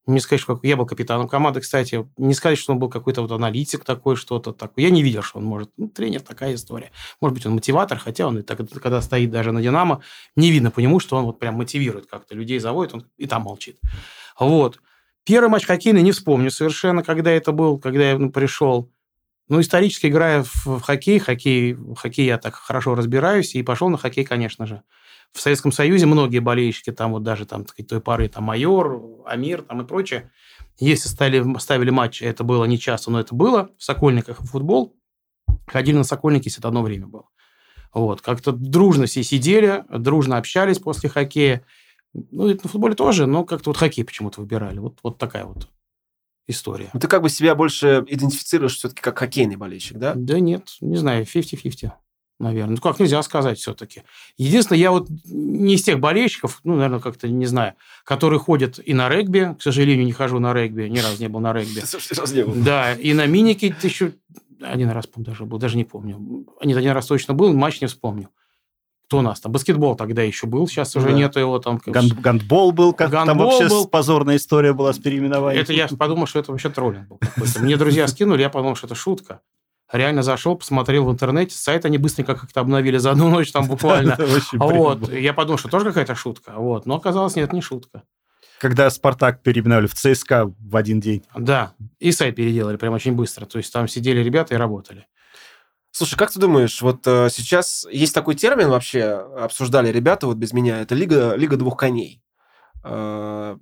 Не сказать, что я был капитаном команды, кстати. Не сказать, что он был какой-то вот аналитик такой, что-то такое. Я не видел, что он может. Ну, тренер такая история. Может быть, он мотиватор, хотя он и так, когда стоит даже на «Динамо», не видно по нему, что он вот прям мотивирует как-то людей, заводит, он и там молчит. Вот. Первый матч хоккейный не вспомню совершенно, когда это был, когда я ну, пришел. Ну, исторически играя в, хоккей, хоккей, хоккей я так хорошо разбираюсь, и пошел на хоккей, конечно же. В Советском Союзе многие болельщики, там вот даже там, так той поры, там Майор, Амир там и прочее, если ставили, ставили матчи, это было не часто, но это было, в Сокольниках футбол, ходили на Сокольники, если это одно время было. Вот, как-то дружно все сидели, дружно общались после хоккея. Ну, и на футболе тоже, но как-то вот хоккей почему-то выбирали. Вот, вот такая вот история. Ну, ты как бы себя больше идентифицируешь все-таки как хоккейный болельщик, да? Да нет, не знаю, 50-50, наверное. Ну, как нельзя сказать все-таки. Единственное, я вот не из тех болельщиков, ну, наверное, как-то не знаю, которые ходят и на регби. К сожалению, не хожу на регби, ни разу не был на регби. Раз не был. Да, и на минике еще один раз, по даже был, даже не помню. Нет, один раз точно был, матч не вспомню. Кто у нас там? Баскетбол тогда еще был, сейчас уже Да. нету его там. Ган- Гандбол был, как там Гандбол вообще был. позорная история была с переименованием. Это я подумал, что это вообще троллинг был. Мне друзья скинули, я подумал, что это шутка. Реально зашел, посмотрел в интернете, сайт они быстренько как-то обновили за одну ночь там буквально. Вот, я подумал, что тоже какая-то шутка. Вот, но оказалось, нет, не шутка. Когда Спартак переименовали в ЦСКА в один день. Да, и сайт переделали прям очень быстро. То есть там сидели ребята и работали. Слушай, как ты думаешь, вот э, сейчас есть такой термин вообще, обсуждали ребята вот без меня, это лига, лига двух коней. Э,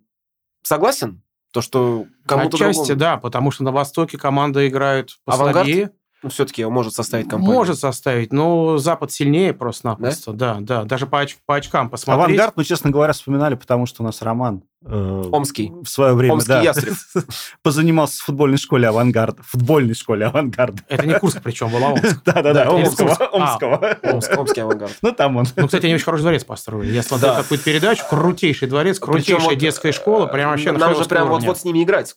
согласен? То, что кому-то Отчасти, другому... да, потому что на Востоке команда играет Авангард? Ну, все-таки может составить компанию. Может составить, но Запад сильнее просто-напросто. Да? да, Даже по, оч- по очкам посмотреть. Авангард, мы, честно говоря, вспоминали, потому что у нас Роман Омский. в свое время Омский да, ястреб. позанимался в футбольной школе Авангарда. Футбольной школе Авангарда. Это не Курск, причем был, а Омск. Да-да-да, Да, Омского. Омск. А. Омского. Омск- Омский авангард. Ну, там он. Ну, кстати, они очень хороший дворец построили. Я смотрел какую-то передачу. Крутейший дворец, крутейшая детская школа. Прям вообще на Нам же прям вот-вот с ними играть.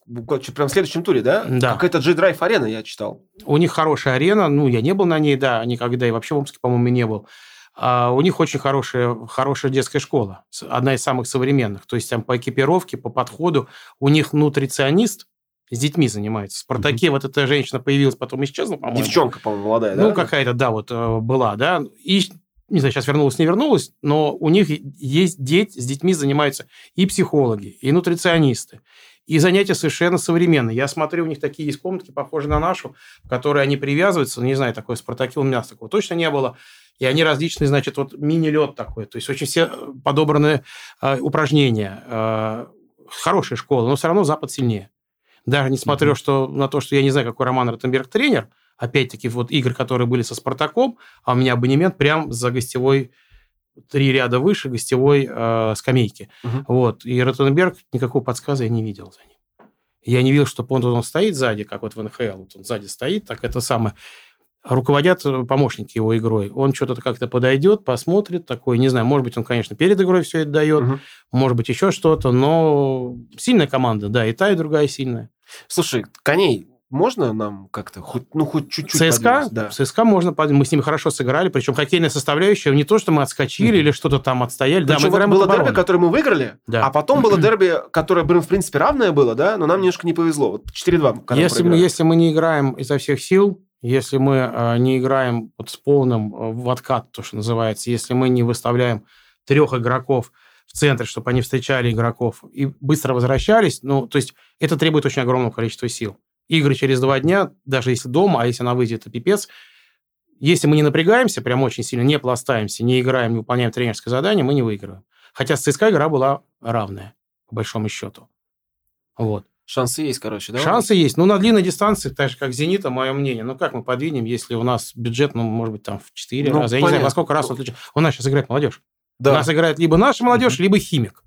Прям в следующем туре, да? Да. Какая-то G-Drive арена, я читал. У них хорошая арена. Ну, я не был на ней, да, никогда. И вообще в Омске, по-моему, не был. А у них очень хорошая, хорошая детская школа. Одна из самых современных. То есть там по экипировке, по подходу. У них нутриционист с детьми занимается. В «Спартаке» вот эта женщина появилась, потом исчезла, по-моему. Девчонка, по-моему, молодая, да? Ну, какая-то, да, вот э, была, да. И, не знаю, сейчас вернулась, не вернулась, но у них есть дети, с детьми занимаются и психологи, и нутриционисты. И занятия совершенно современные. Я смотрю, у них такие есть комнатки, похожие на нашу, в которые они привязываются. Ну, Не знаю, такой спартаки у меня такого точно не было. И они различные, значит, вот мини-лед такой. То есть очень все подобраны э, упражнения. Э, хорошая школа, но все равно Запад сильнее. Даже несмотря Мгм. что, на то, что я не знаю, какой Роман Ротенберг тренер, опять-таки, вот игры, которые были со «Спартаком», а у меня абонемент прям за гостевой, три ряда выше гостевой э, скамейки. Мгм. Вот. И Ротенберг никакого подсказа я не видел за ним. Я не видел, что он, он стоит сзади, как вот в НХЛ, вот он сзади стоит, так это самое. Руководят э, помощники его игрой. Он что-то как-то подойдет, посмотрит, такой, не знаю, может быть, он, конечно, перед игрой все это дает, Мгм. может быть, еще что-то, но сильная команда, да, и та, и другая сильная. Слушай, коней можно нам как-то хоть, ну, хоть чуть-чуть ЦСКА, подвинуть? Да. ЦСКА можно, под- мы с ними хорошо сыграли, причем хоккейная составляющая, не то, что мы отскочили Мгм. или что-то там отстояли, да, Причем мы вот играем было дерби, которое мы выиграли, Да. а потом было дерби, которое, блин, в принципе, равное было, да, но нам немножко не повезло. Вот 4-2, когда если, мы, если мы не играем изо всех сил, если мы э, не играем вот с полным э, в откат, то, что называется, если мы не выставляем трех игроков в центре, чтобы они встречали игроков и быстро возвращались, ну, то есть это требует очень огромного количества сил. Игры через два дня, даже если дома, а если на выйдет, это пипец. Если мы не напрягаемся, прям очень сильно, не пластаемся, не играем, не выполняем тренерское задание, мы не выигрываем. Хотя с ЦСКА игра была равная, по большому счету. Вот. Шансы есть, короче, да? Шансы есть. Ну, на длинной дистанции, так же, как «Зенита», мое мнение. Ну, как мы подвинем, если у нас бюджет, ну, может быть, там в 4 Ну, раза. Я не знаю, во сколько раз он отличается. У нас сейчас играет молодежь. Да. У нас играет либо наша молодежь, либо химик.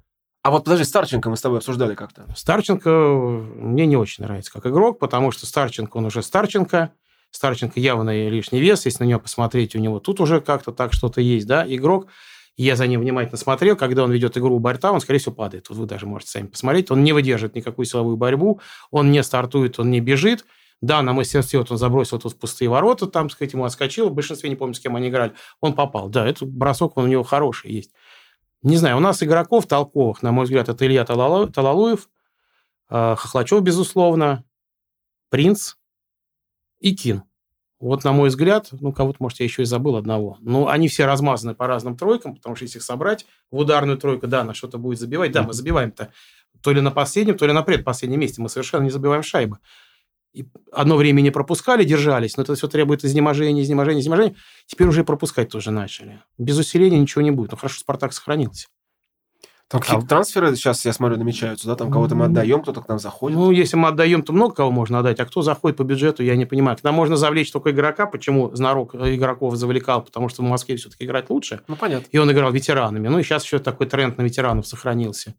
А вот подожди, Старченко мы с тобой обсуждали как-то. Старченко мне не очень нравится как игрок, потому что Старченко, он уже Старченко. Старченко явно лишний вес. Если на него посмотреть, у него тут уже как-то так что-то есть, да, игрок. Я за ним внимательно смотрел, когда он ведет игру у борта, он, скорее всего, падает. Вот вы даже можете сами посмотреть. Он не выдерживает никакую силовую борьбу, он не стартует, он не бежит. Да, на мастерстве вот он забросил тут пустые ворота, там, сказать, ему отскочил. В большинстве, не помню, с кем они играли. Он попал. Да, этот бросок он у него хороший есть. Не знаю, у нас игроков толковых, на мой взгляд, это Илья Талалу- Талалуев, э, Хохлачев, безусловно, Принц и Кин. Вот, на мой взгляд, ну, кого-то, может, я еще и забыл одного. Но они все размазаны по разным тройкам, потому что если их собрать в ударную тройку, да, на что-то будет забивать. Да, мы забиваем-то то ли на последнем, то ли на предпоследнем месте. Мы совершенно не забиваем шайбы. И одно время не пропускали, держались, но это все требует изнеможения, изнеможения, изнеможения. Теперь уже пропускать тоже начали. Без усиления ничего не будет. Ну, хорошо, Спартак сохранился. Там какие-то трансферы сейчас, я смотрю, намечаются, да? Там кого-то мы отдаем, кто-то к нам заходит. Ну, если мы отдаем, то много кого можно отдать. А кто заходит по бюджету, я не понимаю. К нам можно завлечь только игрока. Почему Знарок игроков завлекал? Потому что в Москве все-таки играть лучше. Ну, понятно. И он играл ветеранами. Ну, и сейчас еще такой тренд на ветеранов сохранился.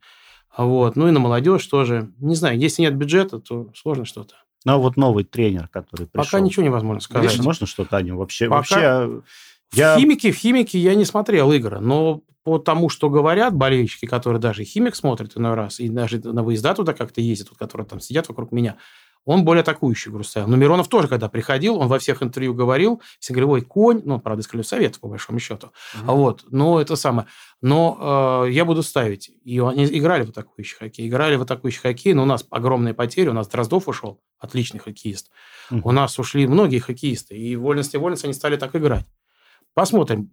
Вот. Ну, и на молодежь тоже. Не знаю, если нет бюджета, то сложно что-то. Ну, а вот новый тренер, который пришел. Пока ничего невозможно сказать. Гриш, можно что-то о нем? Вообще, Пока- вообще В я... химике, в химике я не смотрел игры, но по тому, что говорят болельщики, которые даже химик смотрят иной раз, и даже на выезда туда как-то ездят, которые там сидят вокруг меня, он более атакующую игру ставил. Но Миронов тоже, когда приходил, он во всех интервью говорил, все говорили, ой, конь, ну, правда, из Крыльев Советов, по большому счету. А Вот, но это самое. Но э, я буду ставить. И они играли в атакующий хоккей. Играли в атакующий хоккей, но у нас огромные потери. У нас Дроздов ушел, отличный хоккеист. Мгм. У нас ушли многие хоккеисты. И вольность и вольность они стали так играть. Посмотрим.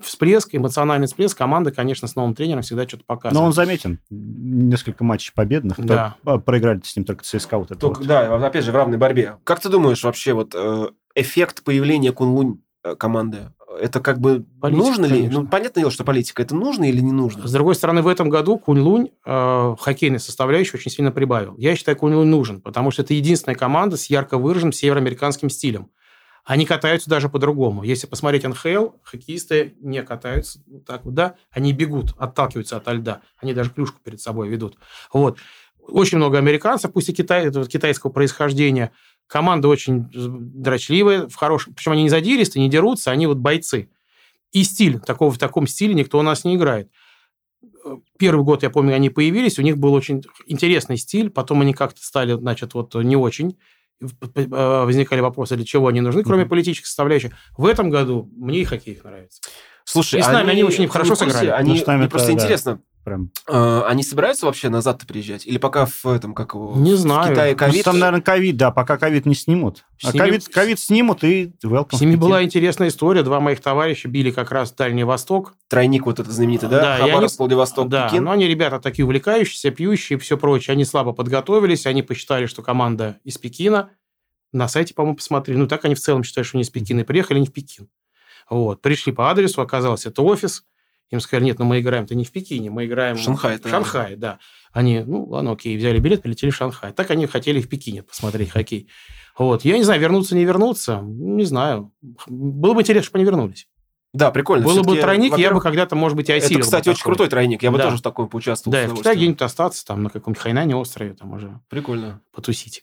Всплеск, эмоциональный всплеск. Команда, конечно, с новым тренером всегда что-то показывает. Но он заметен. Несколько матчей победных. Да. А, Проиграли с ним только ЦСКА. Вот это Только, вот. да, опять же, в равной борьбе. Как ты думаешь вообще, вот э, эффект появления Кунлунь э, команды? Это как бы Политика, нужно ли? конечно. Ну, понятное дело, что политика. Это нужно или не нужно? С другой стороны, в этом году Кунь-Лунь э, хоккейной составляющей очень сильно прибавил. Я считаю, Кунь-Лунь нужен, потому что это единственная команда с ярко выраженным североамериканским стилем. Они катаются даже по-другому. Если посмотреть НХЛ, хоккеисты не катаются так вот, да, они бегут, отталкиваются от льда. Они даже клюшку перед собой ведут. Вот. Очень много американцев, пусть и китай, китайского происхождения. Команда очень дрочливая, в хорошем... Причем они не задиристы, не дерутся, они вот бойцы. И стиль. Такого, в таком стиле никто у нас не играет. Первый год, я помню, они появились, у них был очень интересный стиль, потом они как-то стали, значит, вот не очень э, возникали вопросы, для чего они нужны, кроме политической составляющей. В этом году мне и хоккей их нравится. Слушай, И с нами они очень в хорошо сыграли. Они, Ну, с нами мне просто да. интересно, Прям. э, они собираются вообще назад приезжать? Или пока в этом, как его... Не в знаю. Китае Ну, ковид? там, наверное, ковид, да, пока ковид не снимут. А С ними- ковид, ковид снимут, и welcome. С ними была интересная история. Два моих товарища били как раз Дальний Восток. Тройник вот этот знаменитый, да? Да, Хабаровск, Владивосток, да, Пекин. но они ребята такие увлекающиеся, пьющие и все прочее. Они слабо подготовились, они посчитали, что команда из Пекина. На сайте, по-моему, посмотрели. Ну, так они в целом считают, что они из Пекина. И приехали не в Пекин. Вот. Пришли по адресу, оказалось, это офис. Им сказали, нет, ну мы играем-то не в Пекине, мы играем В Шанхае, в. Шанхае, да. Они, ну, ладно, окей, взяли билет, полетели в Шанхай. Так они хотели в Пекине посмотреть хоккей. Вот. Я не знаю, вернуться, не вернуться, не знаю. Было бы интересно, чтобы они вернулись. Да, прикольно. Было бы тройник, я бы когда-то, может быть, и осилил. Это, кстати, очень такое. крутой тройник. Я бы Да. тоже в таком поучаствовал. Да, и в. Китае где-нибудь остаться, там, на каком-нибудь Хайнане острове, там уже Прикольно. потусить.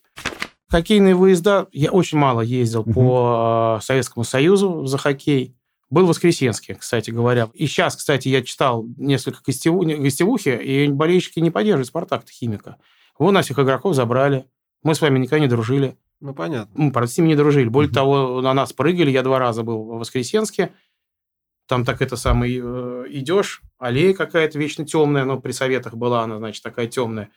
Хоккейные выезда. Я очень мало ездил Мгм. по э, Советскому Союзу за хоккей. Был в Воскресенске, кстати говоря. И сейчас, кстати, я читал несколько гостеву... гостевухи, и болельщики не поддерживают «Спартак» химика. Вон нас всех игроков забрали. Мы с вами никогда не дружили. Ну, понятно. Мы, ними не дружили. Более Мгм. того, на нас прыгали. Я два раза был в Воскресенске. Там так это самое, э, идешь, аллея какая-то вечно темная, но при советах была она, значит, такая темная.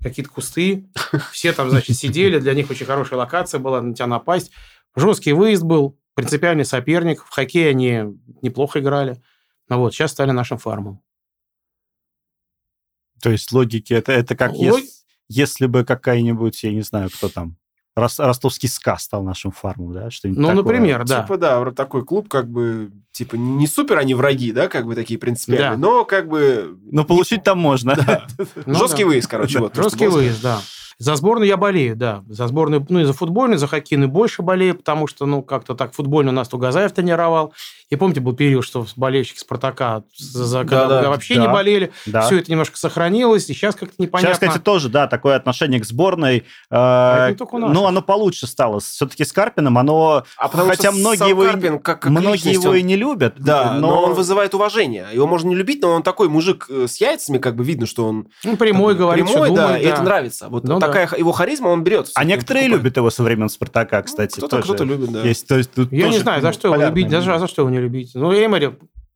Какие-то кусты. Все там, значит, сидели. Для них очень хорошая локация была, на тебя напасть. Жесткий выезд был. Принципиальный соперник. В хоккей они неплохо играли. Ну вот, сейчас стали нашим фармом. То есть логики, это, это как Лог- ес- если бы какая-нибудь, я не знаю, кто там, Рос- ростовский СКА стал нашим фармом, да? Что-нибудь Ну, такое. например, да. Типа, да, такой клуб, как бы, типа, не супер они враги, да, как бы такие принципиальные, Да. но как бы Но получить там можно. Ну жесткий да. выезд, короче. вот, Жесткий выезд, да. За сборную я болею, да. За сборную, ну и за футбольную, за хоккейную больше болею, потому что, ну, как-то так футбольно нас Тугазаев тренировал. И помните, был период, что болельщики «Спартака» за, за- когда Да-да. вообще Да. не болели. Да. Все это немножко сохранилось, и сейчас как-то непонятно. Сейчас, кстати, тоже, да, такое отношение к сборной. это э, у нас. ну, оно получше стало. Все-таки с Карпином оно... А потому Хотя что многие его, и- Карпин, как, как многие личность, его он- и не любят. Да, но... он вызывает уважение. Его можно не любить, но он такой мужик э, с яйцами, как бы видно, что он Ну, прямой такой говорит, прямой, что да, думает, и да. это нравится. Вот Ну да. такая х- его харизма, он берет. А некоторые любят его со времен Спартака, кстати. Кто-то, тоже кто-то любит, да. Есть, то есть, тут Я не знаю, за что его любить, даже за что его не любить. Ну, Эмери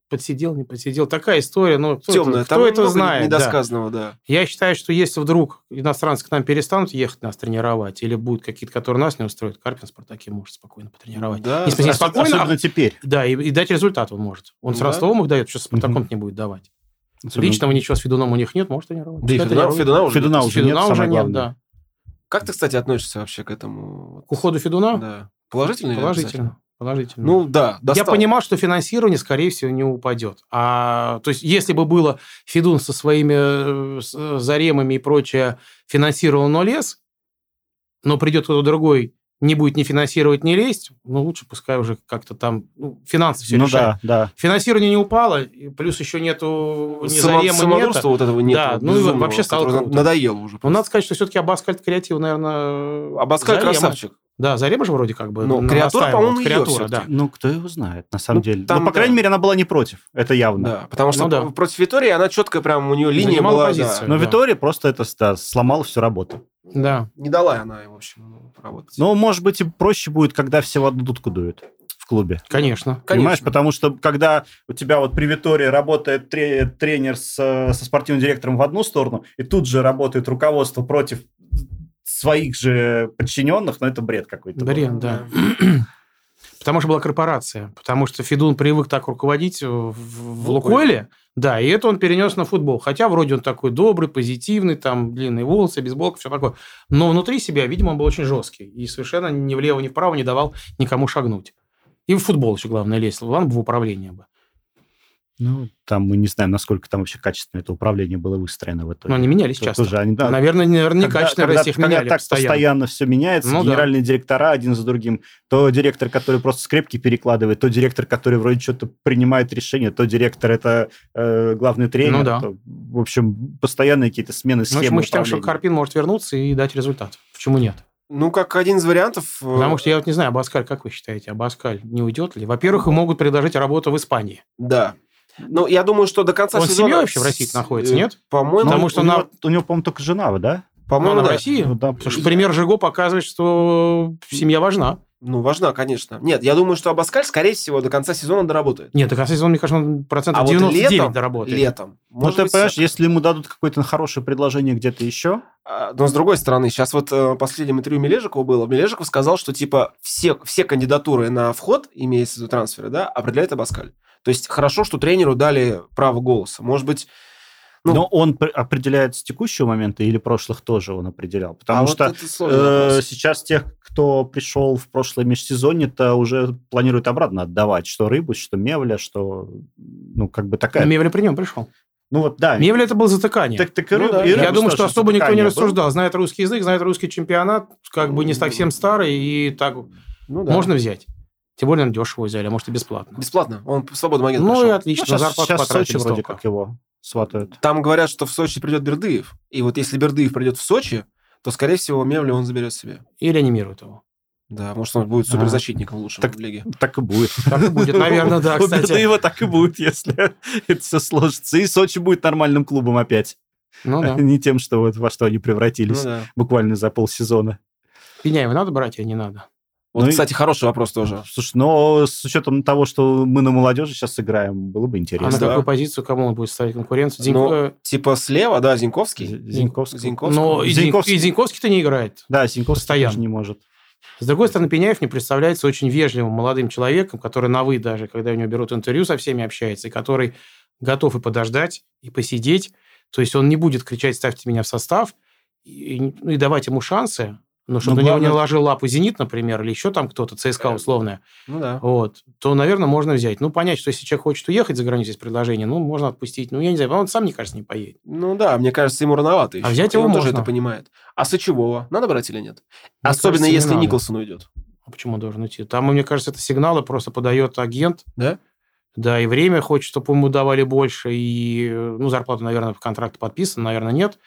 подсидел, не подсидел. Такая история, ну, кто, Темная. это, Там кто это много знает? да. недосказанного, да. Я считаю, что если вдруг иностранцы к нам перестанут ехать нас тренировать, или будут какие-то, которые нас не устроят, Карпин в «Спартаке» может спокойно потренировать. Да, не спокойно, Особенно теперь. да, и, и дать результат он может. Он с Да. Ростовом их дает, что с «Спартаком» не будет давать. Особенно- Личного ничего с Федуном у них нет, может тренировать. Да и Федуна. Федуна уже. Федуна нет. уже нет, Федуна уже нет, да. Как ты, кстати, относишься вообще к этому? К уходу Федуна? Да. Положительно или Положительно. Положительно. Ну, да, Я достал. понимал, что финансирование, скорее всего, не упадет. А, то есть, если бы было Федун со своими э, с- э, заремами и прочее финансировал, но лез, но придет кто-то другой, не будет ни финансировать, ни лезть, ну, лучше пускай уже как-то там ну, финансы все Ну решают. да, да. Финансирование не упало, плюс еще нету ни Само- самодурства это. вот этого нет. Да, ну и вообще стало круто. Надоело уже. Ну, надо сказать, что все-таки Абаскаль креатив, наверное... Абаскаль Зарема. красавчик. Да, Зарема же вроде как бы Ну, Креатура, по-моему, Креатура, да. Ну, кто его знает, на самом Ну, деле. там, ну, по крайней да. мере, она была не против. Это явно. Да, потому что Ну да. против Витории она четко прям, у нее линия Занимала была, позицию. да. Но Да. Витория просто это да, сломала всю работу. Да. Не дала она, в общем, ну, работать. Но, может быть, и проще будет, когда все в одну дудку дуют в клубе. Конечно. Понимаешь, Конечно. потому что когда у тебя вот при Витории работает тре- тренер с, со спортивным директором в одну сторону, и тут же работает руководство против своих же подчиненных, ну это бред какой-то. Бред, да. Потому что была корпорация. Потому что Федун привык так руководить в, в Лукойле. Лукойле. Да, и это он перенес на футбол. Хотя вроде он такой добрый, позитивный, там длинные волосы, бейсболка, все такое. Но внутри себя, видимо, он был очень жесткий. И совершенно ни влево, ни вправо не давал никому шагнуть. И в футбол еще главное лезть. Ладно бы в управление бы. Ну, там мы не знаем, насколько там вообще качественно это управление было выстроено в итоге. Но они менялись То- часто. тоже они, да, Наверное, наверное, некачественно когда- Россия их когда меняли так постоянно. постоянно все меняется, Ну да. генеральные директора один за другим, то директор, который просто скрепки перекладывает, то директор, который вроде что-то принимает решение, то директор это э, главный тренер. Ну да. то, в общем, постоянные какие-то смены Ну, в общем, схемы мы считаем, что. Карпин может вернуться и дать результат. Почему нет? Ну, как один из вариантов... э, Потому что я вот не знаю, Абаскаль, как вы считаете, Абаскаль не уйдет ли? Во-первых, ему могут предложить работу в Испании. Да. Ну, я думаю, что до конца Он сезона... семьей вообще в России находится, э, нет? По-моему, Потому что у, него, у него, по-моему, только жена, да? по-моему, да. России? Ну, да. Потому что пример Жиго показывает, что семья важна. Ну, важна, конечно. Нет, я думаю, что Абаскаль, скорее всего, до конца сезона доработает. Нет, до конца сезона, мне кажется, он процентов А вот 99 летом, доработает. летом. Ну, ты быть, понимаешь, если ему дадут какое-то хорошее предложение где-то еще, А, Но с другой стороны, сейчас вот э, последнем интервью Мележикова было, Мележиков сказал, что типа все, все кандидатуры на вход, имеется в виду трансферы, да, определяет Абаскаль. То есть хорошо, что тренеру дали право голоса. Может быть, Ну, но он пр- определяет с текущего момента или прошлых тоже он определял? Потому а вот что сложный э, сейчас тех, кто пришел в прошлое межсезонье-то уже планируют обратно отдавать. Что Рыбус, что Мевля, что... Ну, как бы такая... Мевля при нем пришел. Ну, вот, да. Мевля это было затыкание. Так, так и Ну да. и Я думаю, что тоже особо никто не затыкание был. рассуждал. Знает русский язык, знает русский чемпионат, как бы не совсем старый, и так Ну да. можно взять. Тем более, он дешево взяли, а может и бесплатно. Бесплатно. Он в свободном агенте Ну и пошел. Ну, отлично, сейчас, зарплату сейчас в Сочи вроде как его сватают. Там говорят, что в Сочи придет Бердыев. И вот если Бердыев придет в Сочи, то, скорее всего, Мевля он заберет себе. И реанимируют его. Да, может, он будет суперзащитником лучшим Так- в лиге. Так и будет. Так и будет, наверное, да, У кстати. Бердыева так и будет, если это все сложится. И Сочи будет нормальным клубом опять. Ну да. Не тем, что вот во что они Ну превратились да. буквально за полсезона. Пеняева надо брать или не надо? Вот, Ну и- кстати, хороший вопрос тоже. Слушай, но с учетом того, что мы на молодежи сейчас играем, было бы А на интересно. да. какую позицию кому он будет ставить конкуренцию? Зинько- Ну, э, Типа слева, да, Зиньковский. Зиньковский. Зиньковский. Но и Зиньковский. Зиньковский, и Зиньковский-то не играет. Да, Синьковский Постоянно. тоже не может. С другой стороны, Пеняев мне представляется очень вежливым молодым человеком, который на «вы» даже, когда у него берут интервью, со всеми общается, и который готов и подождать, и посидеть. То есть он не будет кричать «ставьте меня в состав», и, ну, и давать ему шансы, ну, чтобы Ну, него не главное- ложил лапу «Зенит», например, или еще там кто-то, ЦСКА условная, Ну да. вот, то, наверное, можно взять. Ну, понять, что если человек хочет уехать за границу, есть предложение, ну, можно отпустить. Ну, я не знаю, он сам, мне кажется, не поедет. Ну да, мне кажется, ему рановато еще. А взять И он его тоже можно. это понимает. А Сычевого надо брать или нет? Мне Особенно кажется, не если надо. Николсон уйдет. А почему он должен уйти? Там, мне кажется, это сигналы просто подает агент, Да? Да, и время хочет, чтобы ему давали больше, и, ну, зарплату, наверное, в контракт подписан, наверное, нет.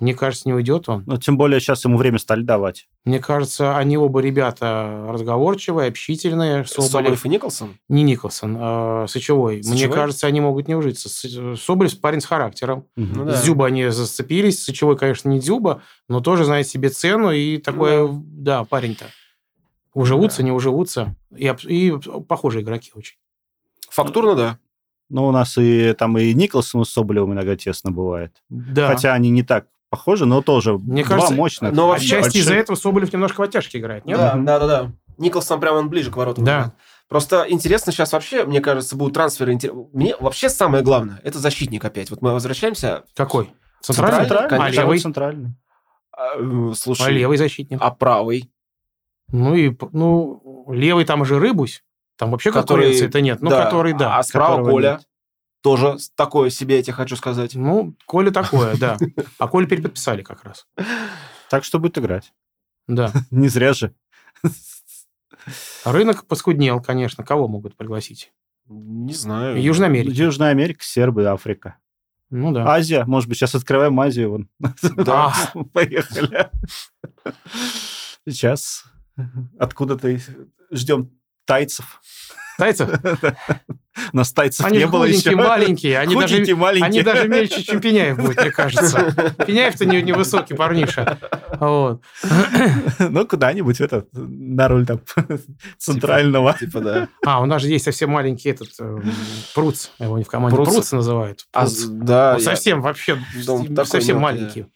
Мне кажется, не уйдет он. Но тем более сейчас ему время стали давать. Мне кажется, они оба ребята разговорчивые, общительные. Соболев, Соболев и Николсон? не Николсон, а Сычевой. Мне Сычевой? кажется, они могут не ужиться. Соболев парень с характером. Мгм. Ну да. С Дзюба они зацепились. Сычевой, конечно, не Дзюба, но тоже знает себе цену. И такой, да, парень-то. Уживутся, Да. не уживутся. И, и похожие игроки очень. Фактурно, да. Ну, у нас и там и Николсон с Соболевым иногда тесно бывает. Да. Хотя они не так похожи, но тоже Мне два кажется, мощных. но Отчасти больших. из-за этого Соболев немножко в оттяжке играет, нет? Да, да, да, да. Николсон прям он ближе к воротам. Да. играет. Просто интересно сейчас вообще, мне кажется, будут трансферы. Мне вообще самое главное, это защитник опять. Вот мы возвращаемся. Какой? Центральный? Центральный, А конечно. левый? центральный. а, Слушай, А левый защитник. а правый? Ну и ну левый там же Рыбусь. Там вообще Который- конкуренции-то нет. Ну, да. который, да. А справа Коля. нет. Тоже такое себе, я тебе хочу сказать. Ну, Коля такое, да. А Коля переподписали как раз. Так что будет играть. Да. Не зря же. Рынок поскуднел, конечно. Кого могут пригласить? Не знаю. Южная Америка. Южная Америка, Сербы, Африка. Ну да. Азия, может быть, сейчас открываем Азию. Вон. Да. Поехали. Сейчас откуда-то ждем тайцев. Тайцев? У нас тайцев Они не было еще. маленькие. Они даже, маленькие. они даже мельче, чем Пеняев будет, мне кажется. Пеняев-то не- невысокий парниша. Вот. Ну, куда-нибудь этот, на роль там центрального. Типа, да. А, у нас же есть совсем маленький этот э, Пруц. Его не в команде Пруц? Называют. А, Пруц. да, Он совсем вообще совсем мелкий, маленький.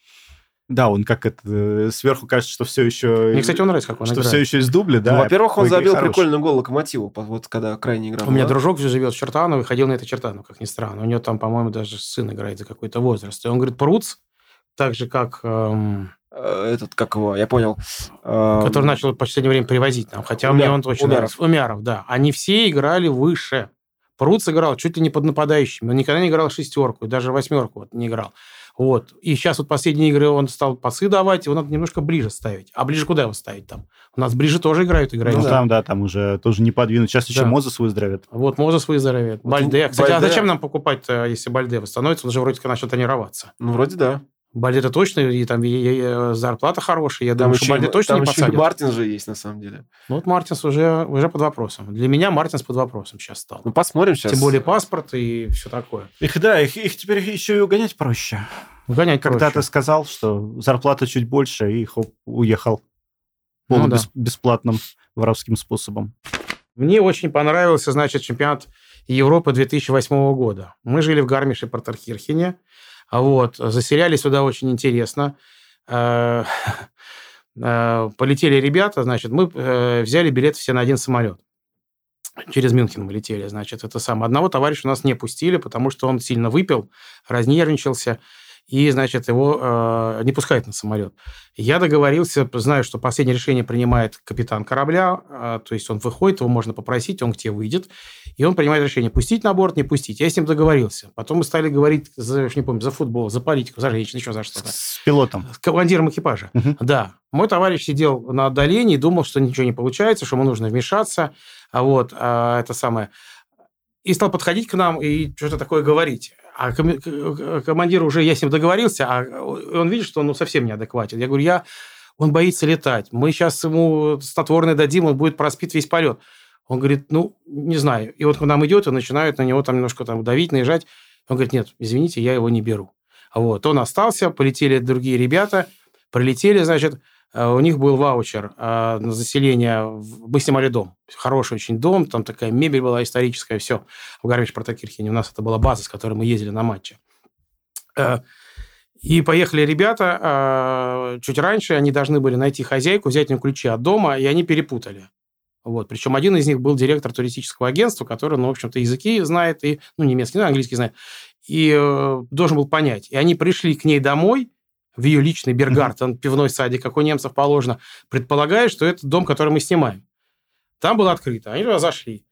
Да, он как это э, сверху кажется, что все еще... Мне, кстати, он нравится, как он что играет. все еще из дубля, да. Ну, во-первых, он забил хорош. прикольный гол Локомотиву, вот когда крайне играл. У меня дружок живет в Чертаново и ходил на это Чертаново, как ни странно. У него там, по-моему, даже сын играет за какой-то возраст. И он говорит, Пруц, так же, как... эм, Э, Этот, как его, я понял. Э, который начал в последнее время привозить нам. Хотя Умяр- мне он очень Умяров. нравится. Умяров, да. Они все играли выше. Пруц играл чуть ли не под нападающим. Он никогда не играл шестерку, даже восьмерку вот не играл. Вот. И сейчас вот последние игры он стал пасы давать, его надо немножко ближе ставить. А ближе куда его ставить там? У нас ближе тоже играют, играют. Ну, да. там, да, там уже тоже не подвинуть. Сейчас еще Да. Мозес выздоровеет. Вот Мозес выздоровеет. Вот Бальде. Кстати, а Бальде- зачем нам покупать, если Бальде восстановится? Он же вроде как начал тренироваться. Ну, вроде да. Бальде-то точно, и там и- и- и зарплата хорошая. Я Там думаю, что еще, Бальде и- точно там не еще и посадят. Мартин же есть, на самом деле. Ну, вот Мартинс уже, уже под вопросом. Для меня Мартинс под вопросом сейчас стал. Ну, посмотрим сейчас. Тем более паспорт и все такое. Их, да, их, их теперь еще и угонять проще. Гонять Когда проще. ты сказал, что зарплата чуть больше, и хоп, уехал. Ну да. Бесплатным воровским способом. Мне очень понравился, значит, чемпионат Европы 2008 года. Мы жили в Гармише Партерхирхене. А Вот, заселяли сюда очень интересно. Э, э, Полетели ребята, значит, мы э, взяли билет все на один самолет. Через Мюнхен мы летели, значит, это самое. Одного товарища у нас не пустили, потому что он сильно выпил, разнервничался, и, значит, его э, не пускают на самолет. Я договорился, знаю, что последнее решение принимает капитан корабля, э, то есть он выходит, его можно попросить, он к тебе выйдет, и он принимает решение, пустить на борт, не пустить. Я с ним договорился. Потом мы стали говорить, за, не помню, за футбол, за политику, за женщин, еще за что-то. С пилотом. С командиром экипажа. Мгм. Да. Мой товарищ сидел на отдалении, думал, что ничего не получается, что ему нужно вмешаться. А вот а, это самое. И стал подходить к нам и что-то такое говорить. А командир уже, я с ним договорился, а он видит, что он ну, совсем неадекватен. Я говорю, я, он боится летать. Мы сейчас ему снотворное дадим, он будет проспит весь полет. Он говорит, ну, не знаю. И вот к нам идет, и начинают на него там немножко там давить, наезжать. Он говорит, нет, извините, я его не беру. Вот, он остался, полетели другие ребята, прилетели, значит, у них был ваучер э, на заселение. Мы снимали дом. Хороший очень дом, там такая мебель была историческая, все. В гармиш протокирхене у нас это была база, с которой мы ездили на матчи. Э, И поехали ребята э, чуть раньше, они должны были найти хозяйку, взять у нее ключи от дома, и они перепутали. Вот. Причем один из них был директор туристического агентства, который, ну, в общем-то, языки знает, и, ну, немецкий, ну, английский знает, и э, должен был понять. И они пришли к ней домой, в ее личный Бергартен, пивной садик, как у немцев положено, предполагая, что это дом, который мы снимаем. Там было открыто. Они туда зашли.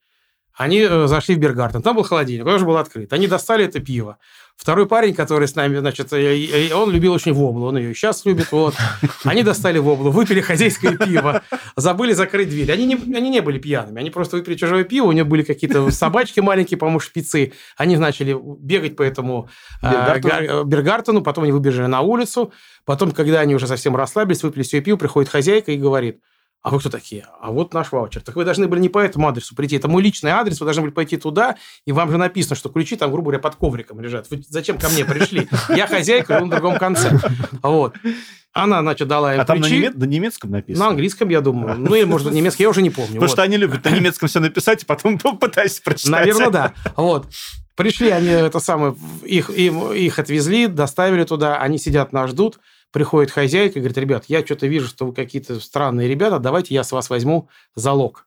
Они э, зашли в Бергартен. Там был холодильник, он тоже был открыт. Они достали это пиво. Второй парень, который с нами, значит, э, он любил очень воблу. Он ее сейчас любит. Вот. Они достали воблу, выпили хозяйское пиво, забыли закрыть дверь. Они не, они не были пьяными. Они просто выпили чужое пиво. У них были какие-то собачки маленькие, по-моему, шпицы. Они начали бегать по этому э, Бергартену. Гар- Бергартену. Потом они выбежали на улицу. Потом, когда они уже совсем расслабились, выпили все пиво, приходит хозяйка и говорит, а вы кто такие? А вот наш ваучер. Так вы должны были не по этому адресу прийти. Это мой личный адрес, вы должны были пойти туда, и вам же написано, что ключи там, грубо говоря, под ковриком лежат. Вы зачем ко мне пришли? Я хозяйка, он на другом конце. Вот. Она, значит, дала им А там на, ключи. на немецком написано. На английском, я думаю. Ну, или, может, немецкий, я уже не помню. Потому Вот. что они любят на немецком все написать, и потом попытайся прочитать. Наверное, да. Вот. Пришли они, это самое, их, им- их отвезли, доставили туда, они сидят, нас ждут. Приходит хозяйка и говорит, ребят, я что-то вижу, что вы какие-то странные ребята, давайте я с вас возьму залог.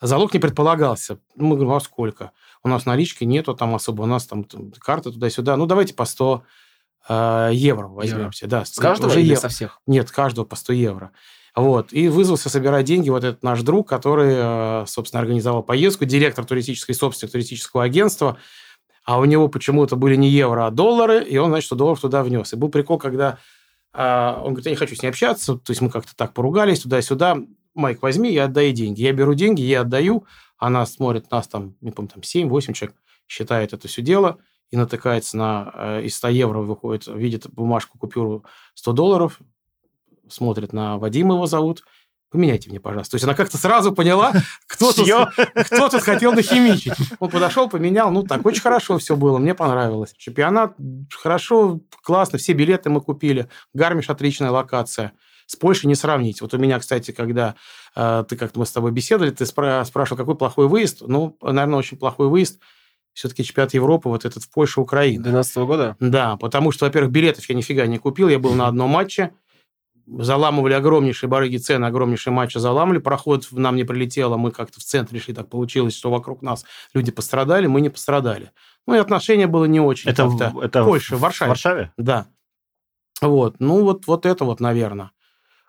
Залог не предполагался. Мы говорим, а сколько? У нас налички нету там особо, у нас там, карта туда-сюда. Ну, давайте по 100 э, евро возьмемся. Да, С каждого уже или евро. со всех? Нет, каждого по 100 евро. Вот. И вызвался собирать деньги вот этот наш друг, который, э, собственно, организовал поездку, директор туристической собственности туристического агентства. А у него почему-то были не евро, а доллары, и он, значит, 100 долларов туда внес. И был прикол, когда он говорит, я не хочу с ней общаться, то есть мы как-то так поругались туда-сюда. Майк, возьми и отдай деньги. Я беру деньги, я отдаю, она смотрит нас там, не помню, там 7-8 человек, считает это все дело и натыкается на э, из 100 евро выходит, видит бумажку, купюру 100 долларов, смотрит на Вадима его зовут, поменяйте мне, пожалуйста. То есть она как-то сразу поняла, кто тут, кто тут хотел нахимичить. Он подошел, поменял, ну так очень хорошо все было, мне понравилось. Чемпионат хорошо, классно, все билеты мы купили, Гармиш отличная локация. С Польшей не сравнить. Вот у меня, кстати, когда э, ты как-то мы с тобой беседовали, ты спра- спрашивал, какой плохой выезд. Ну, наверное, очень плохой выезд. все-таки чемпионат Европы, вот этот в Польше, Украина. 12 года? Да, потому что, во-первых, билетов я нифига не купил, я был на одном матче, заламывали огромнейшие барыги цены, огромнейшие матчи заламывали, проход нам не прилетело, мы как-то в центре шли, так получилось, что вокруг нас люди пострадали, мы не пострадали. Ну и отношение было не очень. Это, как-то. в- это Польша, в Варшаве. Варшаве? Да. Вот, ну вот, вот это вот, наверное.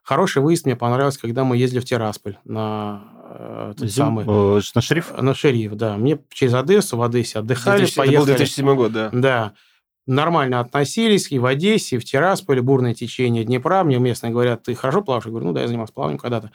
Хороший выезд мне понравился, когда мы ездили в Тирасполь на э, тот Зим- самый... э, на шериф? На шериф, да. Мне через Одессу, в Одессе отдыхали, 2000 это был поехали. 2007 год, да. Да. Нормально относились и в Одессе, и в Тирасполе, бурное течение Днепра. Мне местные говорят, ты хорошо плаваешь? Я говорю, ну да, я занимался плаванием когда-то.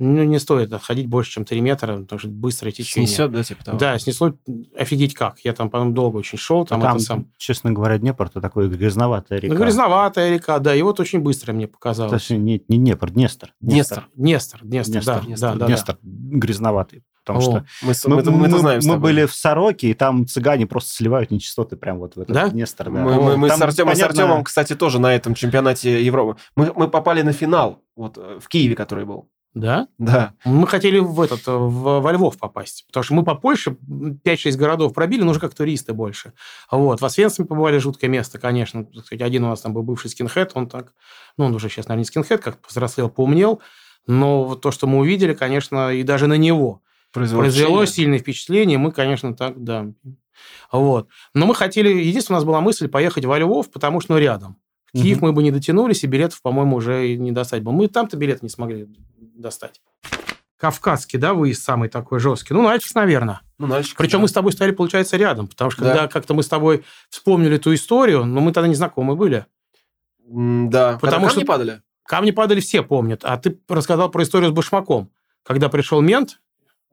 Ну, не стоит отходить больше, чем 3 метра, потому что быстрое течение. Снесет, да, типа того? Да, снесло офигеть как. Я там, по-моему, долго очень шел. Там, Там, это сам... честно говоря, Днепр, это такой грязноватая река. Ну, грязноватая река, да, и вот очень быстро мне показалось. Точнее, не, не Днепр, Днестр. Днестр. Днестр, Днестр, Днестр, да, Днестр, да, да, да. Днестр грязноватый. Потому О, что Мы, с- мы, мы, мы это мы- знаем с мы были в Сороке, и там цыгане просто сливают нечистоты прям вот в этот Да? Днестр. Да. Мы, мы- мы Там с, Артемом, с понятно- Артемом, кстати, тоже на этом чемпионате Европы. Мы, мы попали на финал вот э, в Киеве, который был. Да? Да. Мы хотели в этот, э, в, во Львов попасть, потому что мы по Польше 5-6 городов пробили, но уже как туристы больше. Вот. В Освенциме побывали, жуткое место, конечно. Сказать, один у нас там был бывший скинхед, он так, ну, он уже сейчас, наверное, не скинхед, как повзрослел, поумнел, но вот то, что мы увидели, конечно, и даже на него Произвело произвело сильное впечатление, мы, конечно, так, да. Вот. Но мы хотели, единственное, у нас была мысль поехать во Львов, потому что, ну, рядом. В Киев Мгм. мы бы не дотянулись, и билетов, по-моему, уже не достать было. Мы там-то билеты не смогли достать. Кавказский, да, выезд самый такой жесткий. Ну, Нальчик, наверное. Ну, Нальчик, Причем да. мы с тобой стояли, получается, рядом. Потому что Да. когда как-то мы с тобой вспомнили эту историю, но мы тогда не знакомы были. Да. Потому Потому что- что... падали. Камни падали, все помнят. А ты рассказал про историю с башмаком. Когда пришел мент...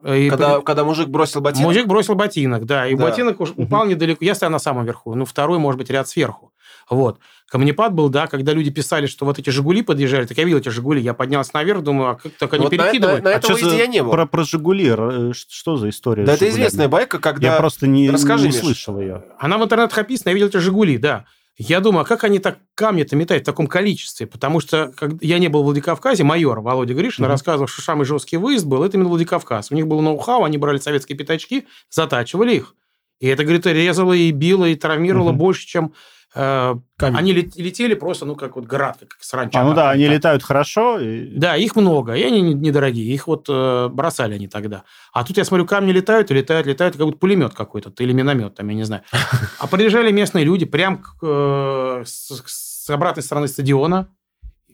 э, и Когда, когда мужик бросил ботинок. Мужик бросил ботинок, да, и Да. ботинок уж упал недалеко. Я стоял на самом верху, ну, второй, может быть, ряд сверху. Вот. Камнепад был, да, когда люди писали, что вот эти «Жигули» подъезжали, так я видел эти «Жигули», я поднялся наверх, думаю, а как так они Вот на- перекидывают? на- на А этом выезде я не был. Про, про «Жигули», ш- что за история? Да это известная байка, когда... Я просто не, Расскажи, не слышал ее. Она в интернете описана, я видел эти «Жигули», да. Я думаю, а как они так камни-то метают в таком количестве? Потому что как, я не был в Владикавказе, майор Володя Гришин Мгм. рассказывал, что самый жесткий выезд был, это именно Владикавказ. У них был ноу-хау, они брали советские пятачки, затачивали их. И это, говорит, резало, и било, и травмировало Мгм. больше, чем... э, они лет- летели просто, ну, как вот град, как саранча. А, ну да, они летают хорошо. и- Да, их много, и они не- недорогие. Их вот э, бросали они тогда. А тут я смотрю, камни летают, и летают, летают, как будто пулемет какой-то, или миномет там, я не знаю. А приезжали местные люди прям к, э, с, с обратной стороны стадиона,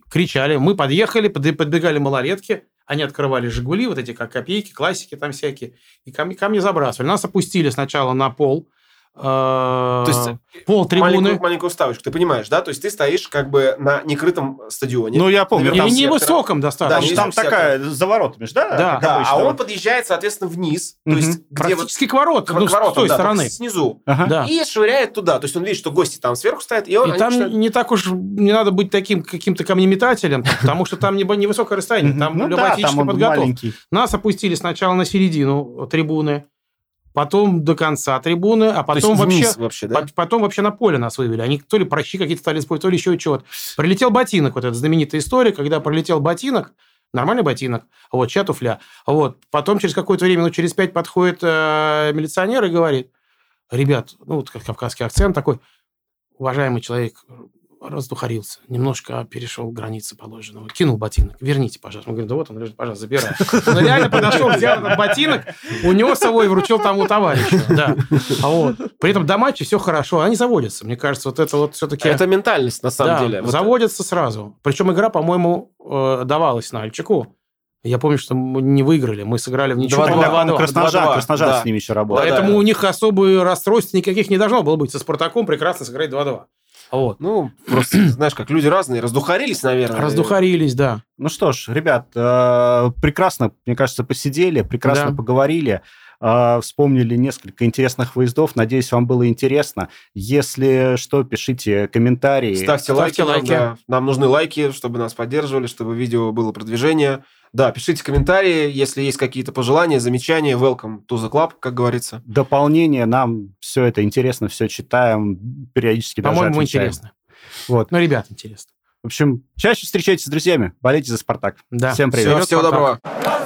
кричали. Мы подъехали, под- подбегали малолетки, они открывали «Жигули», вот эти как копейки, классики там всякие, и камни, забрасывали. Нас опустили сначала на пол, То есть пол трибуны. маленькую, маленькую ставочку, ты понимаешь, да? То есть ты стоишь как бы на некрытом стадионе. Ну, я помню, Или не сектора. высоком Да, достаточно. не там такая за воротами да? Да. да, а он подъезжает, соответственно, вниз, то есть где Практически к воротам, к ну, с воротам, той да, стороны. снизу. Ага. Да. И швыряет туда. То есть он видит, что гости там сверху стоят, и там не так уж не надо быть таким каким-то камнеметателем, потому что там не- невысокое расстояние, там Ну любая да, физическая там он подготовка. Нас опустили сначала на середину трибуны, потом до конца трибуны, а То потом вообще... вообще, да? по- Потом вообще на поле нас вывели. Они то ли прощи какие-то стали спорить, то ли еще чего-то. Прилетел ботинок, вот эта знаменитая история, когда пролетел ботинок, нормальный ботинок, вот, чья туфля. Вот. Потом через какое-то время, ну, через пять подходит э, милиционер и говорит, ребят, ну, вот кавказский акцент такой, уважаемый человек, раздухарился, немножко перешел границы положенного, кинул ботинок, верните, пожалуйста. Мы говорим, да вот он лежит, пожалуйста, забирай. Он реально подошел, взял этот ботинок, унес его и вручил тому товарищу. Да. А вот. При этом до матча все хорошо, они заводятся. Мне кажется, вот это вот все-таки... Это ментальность, на самом Да, деле. Вот заводятся сразу. Причем игра, по-моему, э, давалась на Альчику. Я помню, что мы не выиграли, мы сыграли в по-моему, по-моему, 2-2. Красножар, 2-2, Красножар да. с ними еще работал. Да, Поэтому да. у них особых расстройств никаких не должно было быть. Со Спартаком прекрасно сыграть 2-2. Вот. Ну, просто, знаешь, как люди разные, раздухарились, наверное. Раздухарились, да. Ну что ж, ребят, э, прекрасно, мне кажется, посидели, прекрасно Да. поговорили, вспомнили несколько интересных выездов. Надеюсь, вам было интересно. Если что, пишите комментарии. Ставьте, Ставьте лайки. лайки. Нам, да. Нам нужны лайки, чтобы нас поддерживали, чтобы видео было продвижение. Да, пишите комментарии, если есть какие-то пожелания, замечания. Welcome to the club, как говорится. Дополнение, нам все это интересно, все читаем, периодически даже По-моему, отвечаем. интересно. Вот. Ну, ребят, интересно. В общем, чаще встречайтесь с друзьями, болейте за «Спартак». Да. Всем привет. Всего, всего Спартак. доброго.